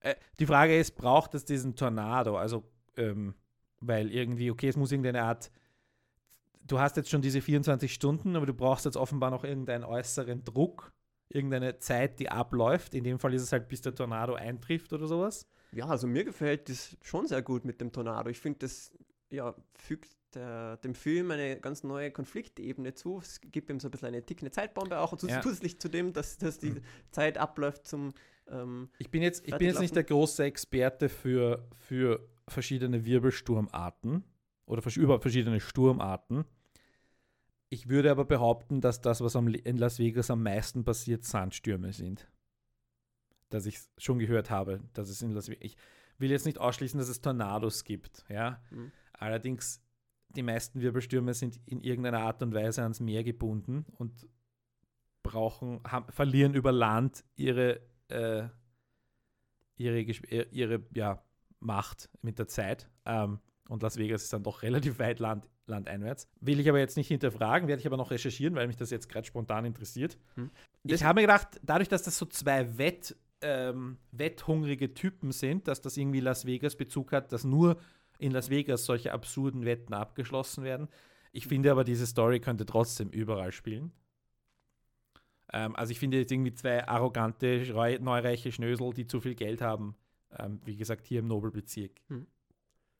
Äh, die Frage ist, braucht es diesen Tornado? Also, ähm, weil irgendwie, okay, es muss irgendeine Art, du hast jetzt schon diese 24 Stunden, aber du brauchst jetzt offenbar noch irgendeinen äußeren Druck, irgendeine Zeit, die abläuft. In dem Fall ist es halt, bis der Tornado eintrifft oder sowas. Ja, also mir gefällt das schon sehr gut mit dem Tornado. Ich finde, das ja, fügt der, dem Film eine ganz neue Konfliktebene zu. Es gibt ihm so ein bisschen eine tickende Zeitbombe auch, ja. zusätzlich zu dem, dass, dass die mhm. Zeit abläuft zum. Ähm, ich bin jetzt, ich bin jetzt nicht der große Experte für, für verschiedene Wirbelsturmarten oder überhaupt verschiedene Sturmarten. Ich würde aber behaupten, dass das, was am, in Las Vegas am meisten passiert, Sandstürme sind. Dass ich schon gehört habe, dass es in Las Vegas. Ich will jetzt nicht ausschließen, dass es Tornados gibt, ja. Mhm. Allerdings die meisten Wirbelstürme sind in irgendeiner Art und Weise ans Meer gebunden und brauchen, haben, verlieren über Land ihre, äh, ihre, ihre ja, Macht mit der Zeit. Ähm, und Las Vegas ist dann doch relativ weit land, landeinwärts. Will ich aber jetzt nicht hinterfragen, werde ich aber noch recherchieren, weil mich das jetzt gerade spontan interessiert. Hm. Ich habe mir gedacht, dadurch, dass das so zwei Wett, ähm, wetthungrige Typen sind, dass das irgendwie Las Vegas Bezug hat, dass nur in Las Vegas solche absurden Wetten abgeschlossen werden. Ich finde aber, diese Story könnte trotzdem überall spielen. Ähm, also ich finde jetzt irgendwie zwei arrogante, neureiche Schnösel, die zu viel Geld haben, ähm, wie gesagt, hier im Nobelbezirk, Hm.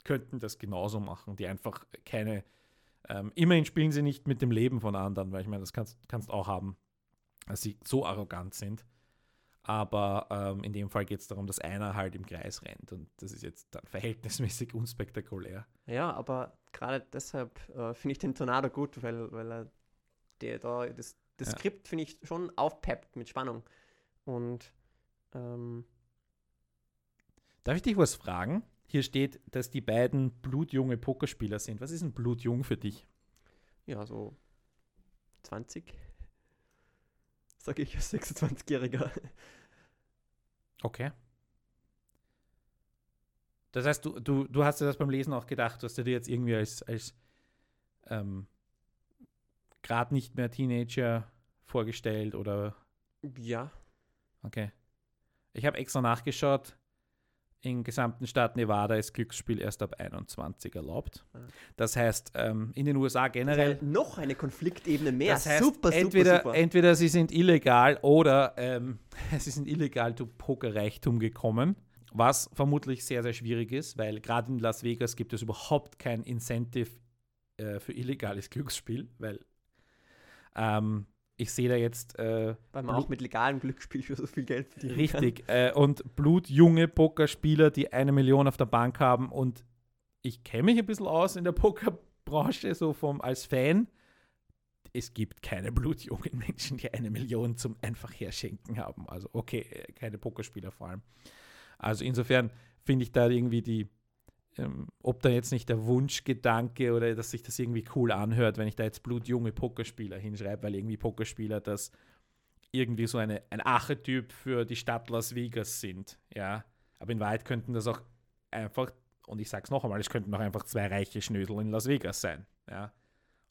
könnten das genauso machen, die einfach keine, ähm, immerhin spielen sie nicht mit dem Leben von anderen, weil ich meine, das kannst kannst auch haben, dass sie so arrogant sind. Aber ähm, in dem Fall geht es darum, dass einer halt im Kreis rennt und das ist jetzt dann verhältnismäßig unspektakulär. Ja, aber gerade deshalb äh, finde ich den Tornado gut, weil, weil er der da das, das Ja. Skript finde ich schon aufpeppt mit Spannung. Und ähm, Darf ich dich was fragen? Hier steht, dass die beiden blutjunge Pokerspieler sind. Was ist ein blutjung für dich? ja, so 20, sage ich als 26-Jähriger. Okay. Das heißt, du, du, du hast dir das beim Lesen auch gedacht, du hast dir jetzt irgendwie als, als ähm, gerade nicht mehr Teenager vorgestellt oder Ja, okay. Ich habe extra nachgeschaut. Im gesamten Staat Nevada ist Glücksspiel erst ab 21 erlaubt. Ah. Das heißt, ähm, in den USA generell generell noch eine Konfliktebene mehr. Das heißt, super, entweder, super, super. entweder sie sind illegal oder ähm, sie sind illegal zu Pokerreichtum gekommen, was vermutlich sehr, sehr schwierig ist, weil gerade in Las Vegas gibt es überhaupt kein Incentive äh, für illegales Glücksspiel, weil ähm, ich sehe da jetzt äh, Weil man Blut- auch mit legalem Glücksspiel für so viel Geld verdienen richtig äh, und blutjunge Pokerspieler, die eine Million auf der Bank haben und ich kenne mich ein bisschen aus in der Pokerbranche, so vom als Fan. Es gibt keine blutjungen Menschen, die eine Million zum einfach herschenken haben. Also okay, äh, keine Pokerspieler vor allem. Also insofern finde ich da irgendwie die, ähm, ob da jetzt nicht der Wunschgedanke oder dass sich das irgendwie cool anhört, wenn ich da jetzt blutjunge Pokerspieler hinschreibe, weil irgendwie Pokerspieler das irgendwie so eine, ein Archetyp für die Stadt Las Vegas sind. Ja, aber in Wahrheit könnten das auch einfach, und ich sag's noch einmal, es könnten auch einfach zwei reiche Schnösel in Las Vegas sein. Ja,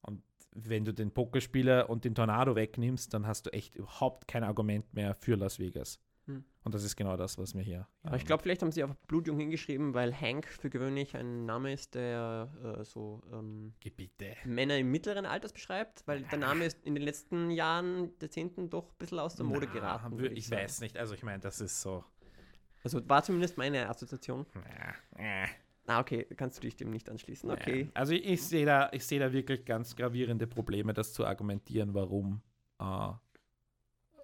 und wenn du den Pokerspieler und den Tornado wegnimmst, dann hast du echt überhaupt kein Argument mehr für Las Vegas. Hm. Und das ist genau das, was mir hier. Aber ich glaube, vielleicht haben sie einfach Blutjung hingeschrieben, weil Hank für gewöhnlich ein Name ist, der äh, so ähm, Gebiete. Männer im mittleren Alters beschreibt, weil der Name ist in den letzten Jahren, Jahrzehnten doch ein bisschen aus der Mode Na, geraten. würd Ich sagen. weiß nicht. Also ich meine, das ist so. Also war zumindest meine Assoziation. Äh, äh. Ah, okay, kannst du dich dem nicht anschließen. Okay. Ja. Also ich, ich sehe da, ich sehe da wirklich ganz gravierende Probleme, das zu argumentieren, warum, äh,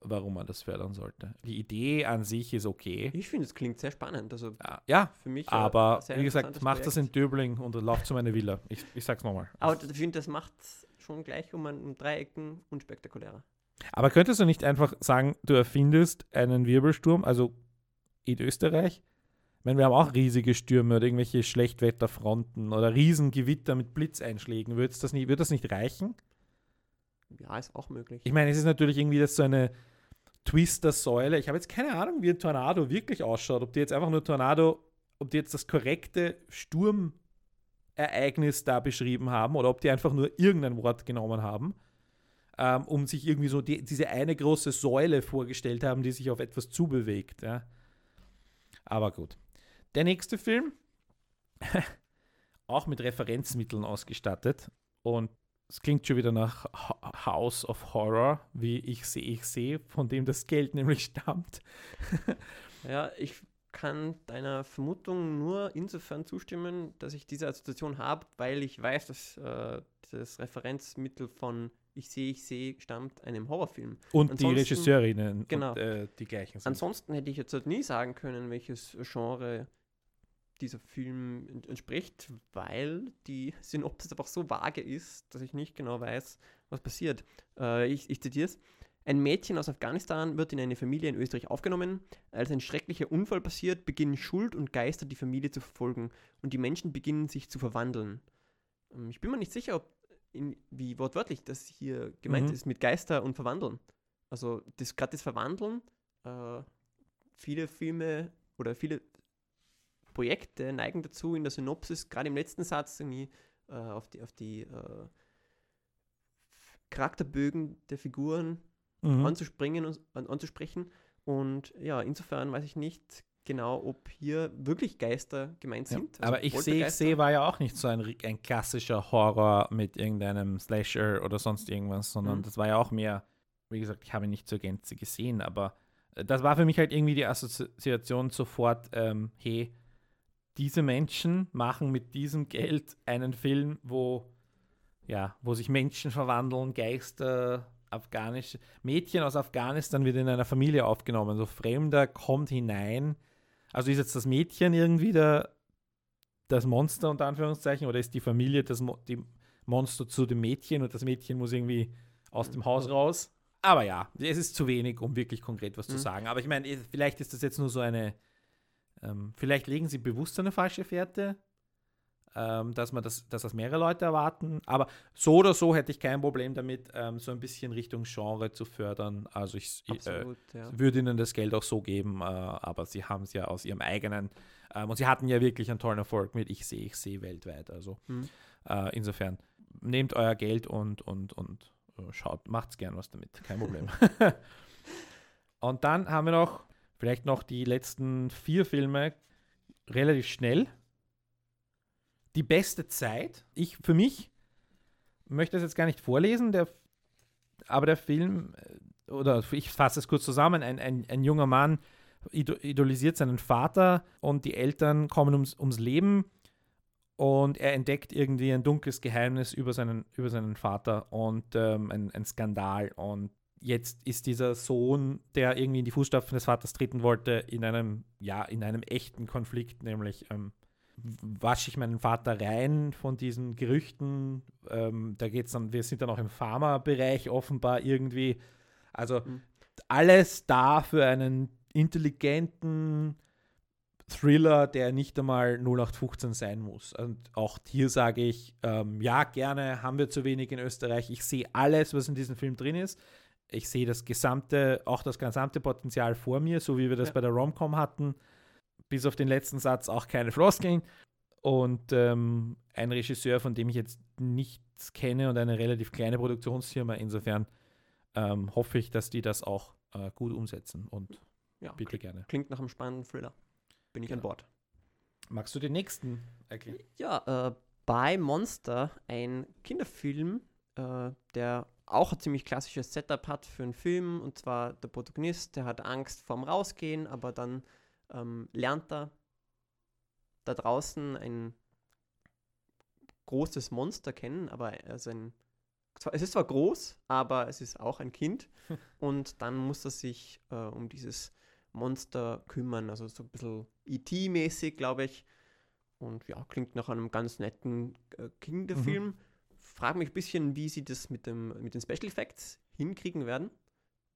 warum man das fördern sollte. Die Idee an sich ist okay. Ich finde, es klingt sehr spannend. Also Ja, ja für mich. äh, aber wie gesagt, macht das in. Döbling und lauft zu meiner Villa. Ich, ich sag's nochmal. Aber ich finde, das macht schon gleich um ein um Dreiecken unspektakulärer. Aber könntest du nicht einfach sagen, du erfindest einen Wirbelsturm, also in Österreich? Ich meine, wir haben auch riesige Stürme oder irgendwelche Schlechtwetterfronten oder Riesengewitter mit Blitzeinschlägen. Würde das, nicht, würde das nicht reichen? Ja, ist auch möglich. Ich meine, es ist natürlich irgendwie das so eine Twister-Säule. Ich habe jetzt keine Ahnung, wie ein Tornado wirklich ausschaut. Ob die jetzt einfach nur Tornado, ob die jetzt das korrekte Sturmereignis da beschrieben haben oder ob die einfach nur irgendein Wort genommen haben, ähm, um sich irgendwie so die, diese eine große Säule vorgestellt haben, die sich auf etwas zubewegt. Ja. Aber gut. Der nächste Film, auch mit Referenzmitteln ausgestattet und es klingt schon wieder nach House of Horror, wie ich sehe, ich sehe, von dem das Geld nämlich stammt. Ja, ich kann deiner Vermutung nur insofern zustimmen, dass ich diese Assoziation habe, weil ich weiß, dass äh, das Referenzmittel von Ich sehe, ich sehe stammt einem Horrorfilm. Und die Ansonsten- Regisseurinnen, genau. und, äh, die gleichen sind. Ansonsten hätte ich jetzt halt nie sagen können, welches Genre dieser Film ent- entspricht, weil die Synopsis einfach so vage ist, dass ich nicht genau weiß, was passiert. Äh, ich ich zitiere es. Ein Mädchen aus Afghanistan wird in eine Familie in Österreich aufgenommen. Als ein schrecklicher Unfall passiert, beginnen Schuld und Geister die Familie zu verfolgen und die Menschen beginnen sich zu verwandeln. Ähm, Ich bin mir nicht sicher, ob in, wie wortwörtlich das hier gemeint Mhm. ist mit Geister und Verwandeln. Also das gerade das Verwandeln, äh, viele Filme oder viele Projekte neigen dazu, in der Synopsis, gerade im letzten Satz, irgendwie äh, auf die, auf die äh, Charakterbögen der Figuren Mhm. anzuspringen und an, anzusprechen Und ja, insofern weiß ich nicht genau, ob hier wirklich Geister gemeint Ja, sind. Also aber ich sehe, ich sehe war ja auch nicht so ein, ein klassischer Horror mit irgendeinem Slasher oder sonst irgendwas, sondern Mhm. das war ja auch mehr, wie gesagt, ich habe ihn nicht zur Gänze gesehen, aber äh, das war für mich halt irgendwie die Assoziation sofort, ähm, hey, diese Menschen machen mit diesem Geld einen Film, wo, ja, wo sich Menschen verwandeln, Geister, afghanische, Mädchen aus Afghanistan wird in einer Familie aufgenommen, so Fremder kommt hinein. Also ist jetzt das Mädchen irgendwie der, das Monster unter Anführungszeichen oder ist die Familie das Mo die Monster zu dem Mädchen und das Mädchen muss irgendwie aus dem Haus raus? Aber ja, es ist zu wenig, um wirklich konkret was zu Mhm. sagen. Aber ich meine, vielleicht ist das jetzt nur so eine, ähm, vielleicht legen sie bewusst eine falsche Fährte, ähm, dass man das, dass das mehrere Leute erwarten. Aber so oder so hätte ich kein Problem damit, ähm, so ein bisschen Richtung Genre zu fördern. Also ich, äh, Absolut, ja. würde ihnen das Geld auch so geben, äh, aber sie haben es ja aus ihrem eigenen. Ähm, und sie hatten ja wirklich einen tollen Erfolg mit Ich sehe, ich sehe weltweit. Also Hm. äh, insofern, nehmt euer Geld und, und, und äh, schaut, macht's gern was damit, kein Problem. und dann haben wir noch, vielleicht noch die letzten vier Filme relativ schnell. Die beste Zeit. Ich, für mich, möchte es jetzt gar nicht vorlesen, der, aber der Film, äh, oder ich fasse es kurz zusammen, ein, ein, ein junger Mann ido- idolisiert seinen Vater und die Eltern kommen ums, ums Leben und er entdeckt irgendwie ein dunkles Geheimnis über seinen, über seinen Vater und ähm, ein, ein Skandal. Und jetzt ist dieser Sohn, der irgendwie in die Fußstapfen des Vaters treten wollte, in einem, ja, in einem echten Konflikt, nämlich ähm, wasche ich meinen Vater rein von diesen Gerüchten. Ähm, da geht es dann, wir sind dann auch im Pharma-Bereich offenbar irgendwie. Also Mhm. alles da für einen intelligenten Thriller, der nicht einmal 0815 sein muss. Und auch hier sage ich, ähm, ja, gerne, haben wir zu wenig in Österreich. Ich sehe alles, was in diesem Film drin ist. Ich sehe das gesamte, auch das gesamte Potenzial vor mir, so wie wir das Ja. bei der Romcom hatten. Bis auf den letzten Satz auch keine Floskeln. Und ähm, ein Regisseur, von dem ich jetzt nichts kenne und eine relativ kleine Produktionsfirma. Insofern ähm, hoffe ich, dass die das auch äh, gut umsetzen. Und ja, bitte gerne. Klingt nach einem spannenden Thriller. Bin ich an Genau. Bord. Magst du den nächsten erklären? Ja, äh, bei Monster, ein Kinderfilm, äh, der auch ein ziemlich klassisches Setup hat für einen Film. Und zwar der Protagonist, der hat Angst vorm Rausgehen, aber dann ähm, lernt er da draußen ein großes Monster kennen, aber also ein, es ist zwar groß, aber es ist auch ein Kind. und dann muss er sich äh, um dieses Monster kümmern, also so ein bisschen E.T.-mäßig, glaube ich. Und ja, klingt nach einem ganz netten äh, Kinderfilm. Frage mich ein bisschen, wie sie das mit, dem, mit den Special Effects hinkriegen werden.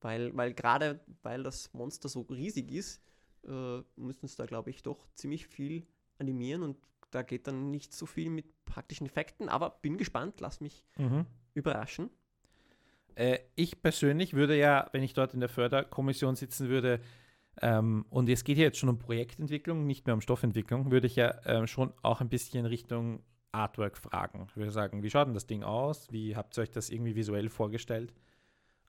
Weil, weil gerade weil das Monster so riesig ist, äh, müssen sie da, glaube ich, doch ziemlich viel animieren und da geht dann nicht so viel mit praktischen Effekten. Aber bin gespannt, lass mich überraschen. Äh, ich persönlich würde ja, wenn ich dort in der Förderkommission sitzen würde, ähm, und es geht ja jetzt schon um Projektentwicklung, nicht mehr um Stoffentwicklung, würde ich ja ähm, schon auch ein bisschen Richtung Artwork fragen. Ich würde sagen, wie schaut denn das Ding aus? Wie habt ihr euch das irgendwie visuell vorgestellt?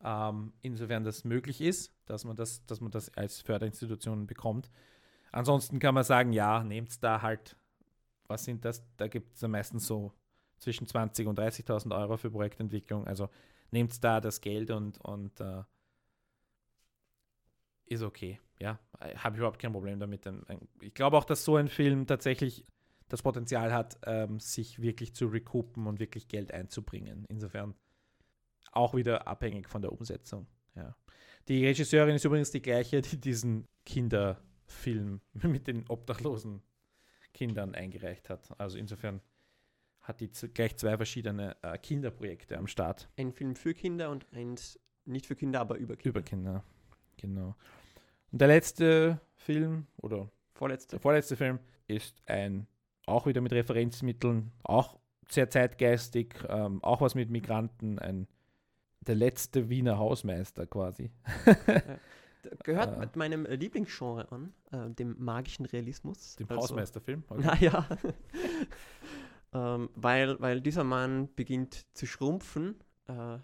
Ähm, insofern das möglich ist, dass man das, dass man das als Förderinstitution bekommt. Ansonsten kann man sagen, ja, nehmt da halt, was sind das? Da gibt es meistens so zwischen 20.000 und 30.000 Euro für Projektentwicklung. Also nehmt da das Geld und, und äh, ist okay. Ja, habe ich überhaupt kein Problem damit. Ähm, Ich glaube auch, dass so ein Film tatsächlich das Potenzial hat, ähm, sich wirklich zu recoupen und wirklich Geld einzubringen. Insofern auch wieder abhängig von der Umsetzung. Ja. Die Regisseurin ist übrigens die gleiche, die diesen Kinderfilm mit den obdachlosen Kindern eingereicht hat. Also insofern hat die gleich zwei verschiedene äh, Kinderprojekte am Start. Ein Film für Kinder und eins nicht für Kinder, aber über Kinder. Über Kinder. Genau. Und der letzte Film oder Vorletzte. der vorletzte Film ist ein, auch wieder mit Referenzmitteln, auch sehr zeitgeistig, ähm, auch was mit Migranten, ein der letzte Wiener Hausmeister quasi. D- Gehört Äh. mit meinem äh, Lieblingsgenre an, äh, dem magischen Realismus. Dem Also- Hausmeisterfilm. Okay. Naja. ähm, weil, weil dieser Mann beginnt zu schrumpfen. Äh,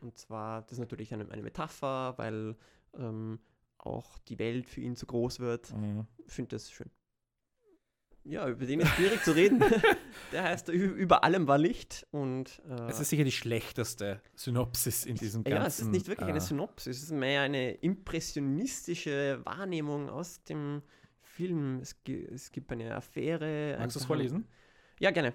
und zwar, das ist natürlich eine, eine Metapher, weil ähm, auch die Welt für ihn zu groß wird. Mhm. Ich finde das schön. Ja, über den ist schwierig zu reden. Der heißt Über allem war Licht und äh, Es ist sicher die schlechteste Synopsis in diesem ganzen. ja, es ist nicht wirklich eine äh, Synopsis, es ist mehr eine impressionistische Wahrnehmung aus dem Film. Es, es gibt eine Affäre. Magst du es vorlesen? Ja, gerne.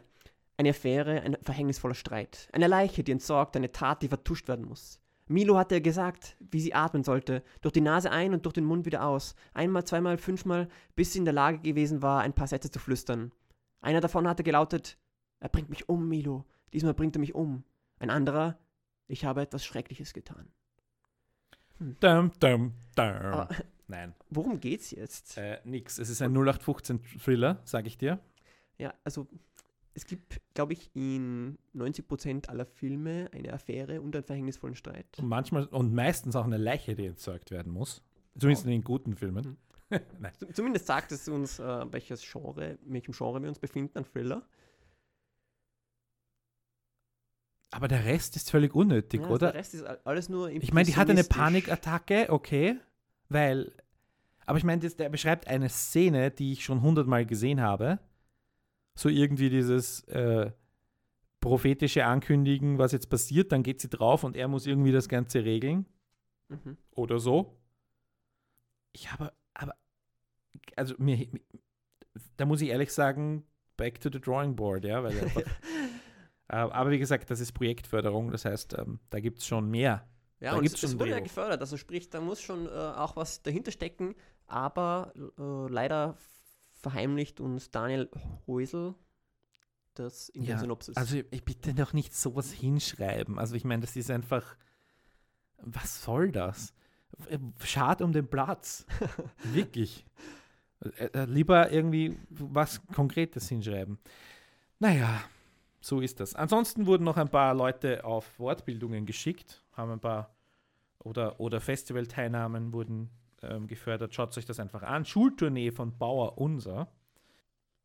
Eine Affäre, ein verhängnisvoller Streit. Eine Leiche, die entsorgt, eine Tat, die vertuscht werden muss. Milo hatte gesagt, wie sie atmen sollte. Durch die Nase ein und durch den Mund wieder aus. Einmal, zweimal, fünfmal, bis sie in der Lage gewesen war, ein paar Sätze zu flüstern. Einer davon hatte gelautet, er bringt mich um, Milo. Diesmal bringt er mich um. Ein anderer, ich habe etwas Schreckliches getan. Dum, dum, dum. Aber Nein, worum geht's jetzt? äh, nix. Es ist ein 0815-Thriller, sage ich dir. Ja, also es gibt, glaube ich, in 90% aller Filme eine Affäre und einen verhängnisvollen Streit. Und manchmal und meistens auch eine Leiche, die entsorgt werden muss. Zumindest in den guten Filmen. Z- Zumindest sagt es uns, äh, welches Genre, in welchem Genre wir uns befinden, ein Thriller. Aber der Rest ist völlig unnötig, Ja, oder? Der Rest ist alles nur Ich meine, die hatte eine. Panikattacke, okay, weil. Aber ich meine, der beschreibt eine Szene, die ich schon hundertmal gesehen habe. So irgendwie dieses äh, prophetische Ankündigen, was jetzt passiert, dann geht sie drauf und er muss irgendwie das Ganze regeln Mhm. oder so. Ich habe, aber, also mir, da muss ich ehrlich sagen, back to the drawing board, ja, weil einfach, äh, aber wie gesagt, das ist Projektförderung, das heißt, ähm, da gibt es schon mehr. Ja, Da und gibt's es, es schon wurde ja Drehbuch. gefördert, also sprich, da muss schon äh, auch was dahinter stecken, aber äh, leider verheimlicht uns Daniel Häusel das in der Synopsis. Also ich bitte doch nicht sowas hinschreiben. Also ich meine, das ist einfach, was soll das? Schade um den Platz. Wirklich. Äh, äh, Lieber irgendwie was Konkretes hinschreiben. Naja, so ist das. Ansonsten wurden noch ein paar Leute auf Wortbildungen geschickt, haben ein paar oder, oder Festivalteilnahmen wurden ähm, gefördert. Schaut euch das einfach an. Schultournee von Bauer Unser.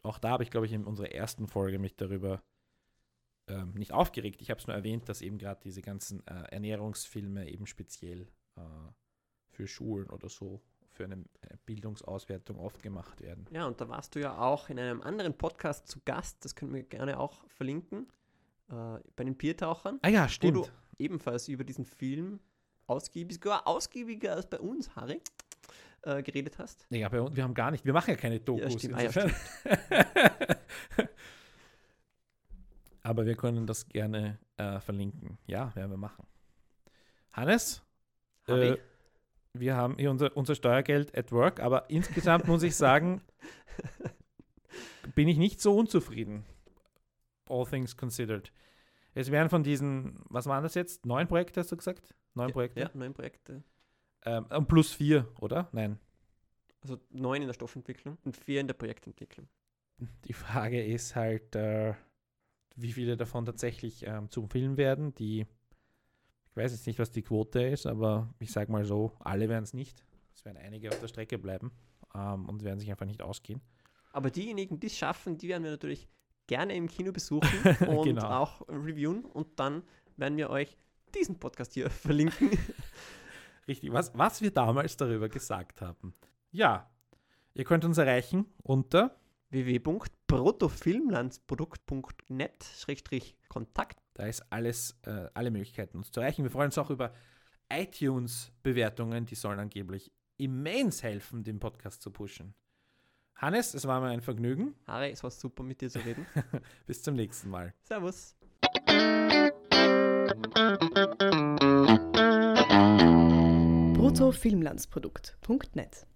Auch da habe ich, glaube ich, in unserer ersten Folge mich darüber ähm, nicht aufgeregt. Ich habe es nur erwähnt, dass eben gerade diese ganzen äh, Ernährungsfilme eben speziell äh, für Schulen oder so für eine äh, Bildungsauswertung oft gemacht werden. ja, und da warst du ja auch in einem anderen Podcast zu Gast, das können wir gerne auch verlinken, äh, bei den Biertauchern, Ah ja, wo stimmt. du ebenfalls über diesen Film ausgiebig, sogar ausgiebiger als bei uns, Harry, äh, geredet hast. Ja, bei uns, wir haben gar nicht, wir machen ja keine Dokus. stimmt. Ah, ja. Aber wir können das gerne äh, verlinken. Ja, werden wir machen. Hannes, Äh, wir haben hier unser, unser Steuergeld at work, aber insgesamt muss ich sagen, bin ich nicht so unzufrieden. All things considered. Es wären von diesen, was waren das jetzt? Neun Projekte, hast du gesagt? Neun Projekte? Ja, neun Projekte. Ähm, und plus vier, oder? Nein. Also neun in der Stoffentwicklung und vier in der Projektentwicklung. Die Frage ist halt, äh, wie viele davon tatsächlich ähm, zum Film werden. Die, ich weiß jetzt nicht, was die Quote ist, aber ich sage mal so, alle werden es nicht. Es werden einige auf der Strecke bleiben ähm, und werden sich einfach nicht ausgehen. Aber diejenigen, die es schaffen, die werden wir natürlich gerne im Kino besuchen und Genau. auch reviewen. Und dann werden wir euch diesen Podcast hier verlinken. Richtig, was, was wir damals darüber gesagt haben. Ja, ihr könnt uns erreichen unter, www.bruttofilmlandsprodukt.net-kontakt. da ist alles, äh, alle Möglichkeiten uns zu erreichen. Wir freuen uns auch über iTunes-Bewertungen, die sollen angeblich immens helfen, den Podcast zu pushen. Hannes, es war mir ein Vergnügen. Harry, es war super mit dir zu reden. Bis zum nächsten Mal. Servus. bruttofilmlandsprodukt.net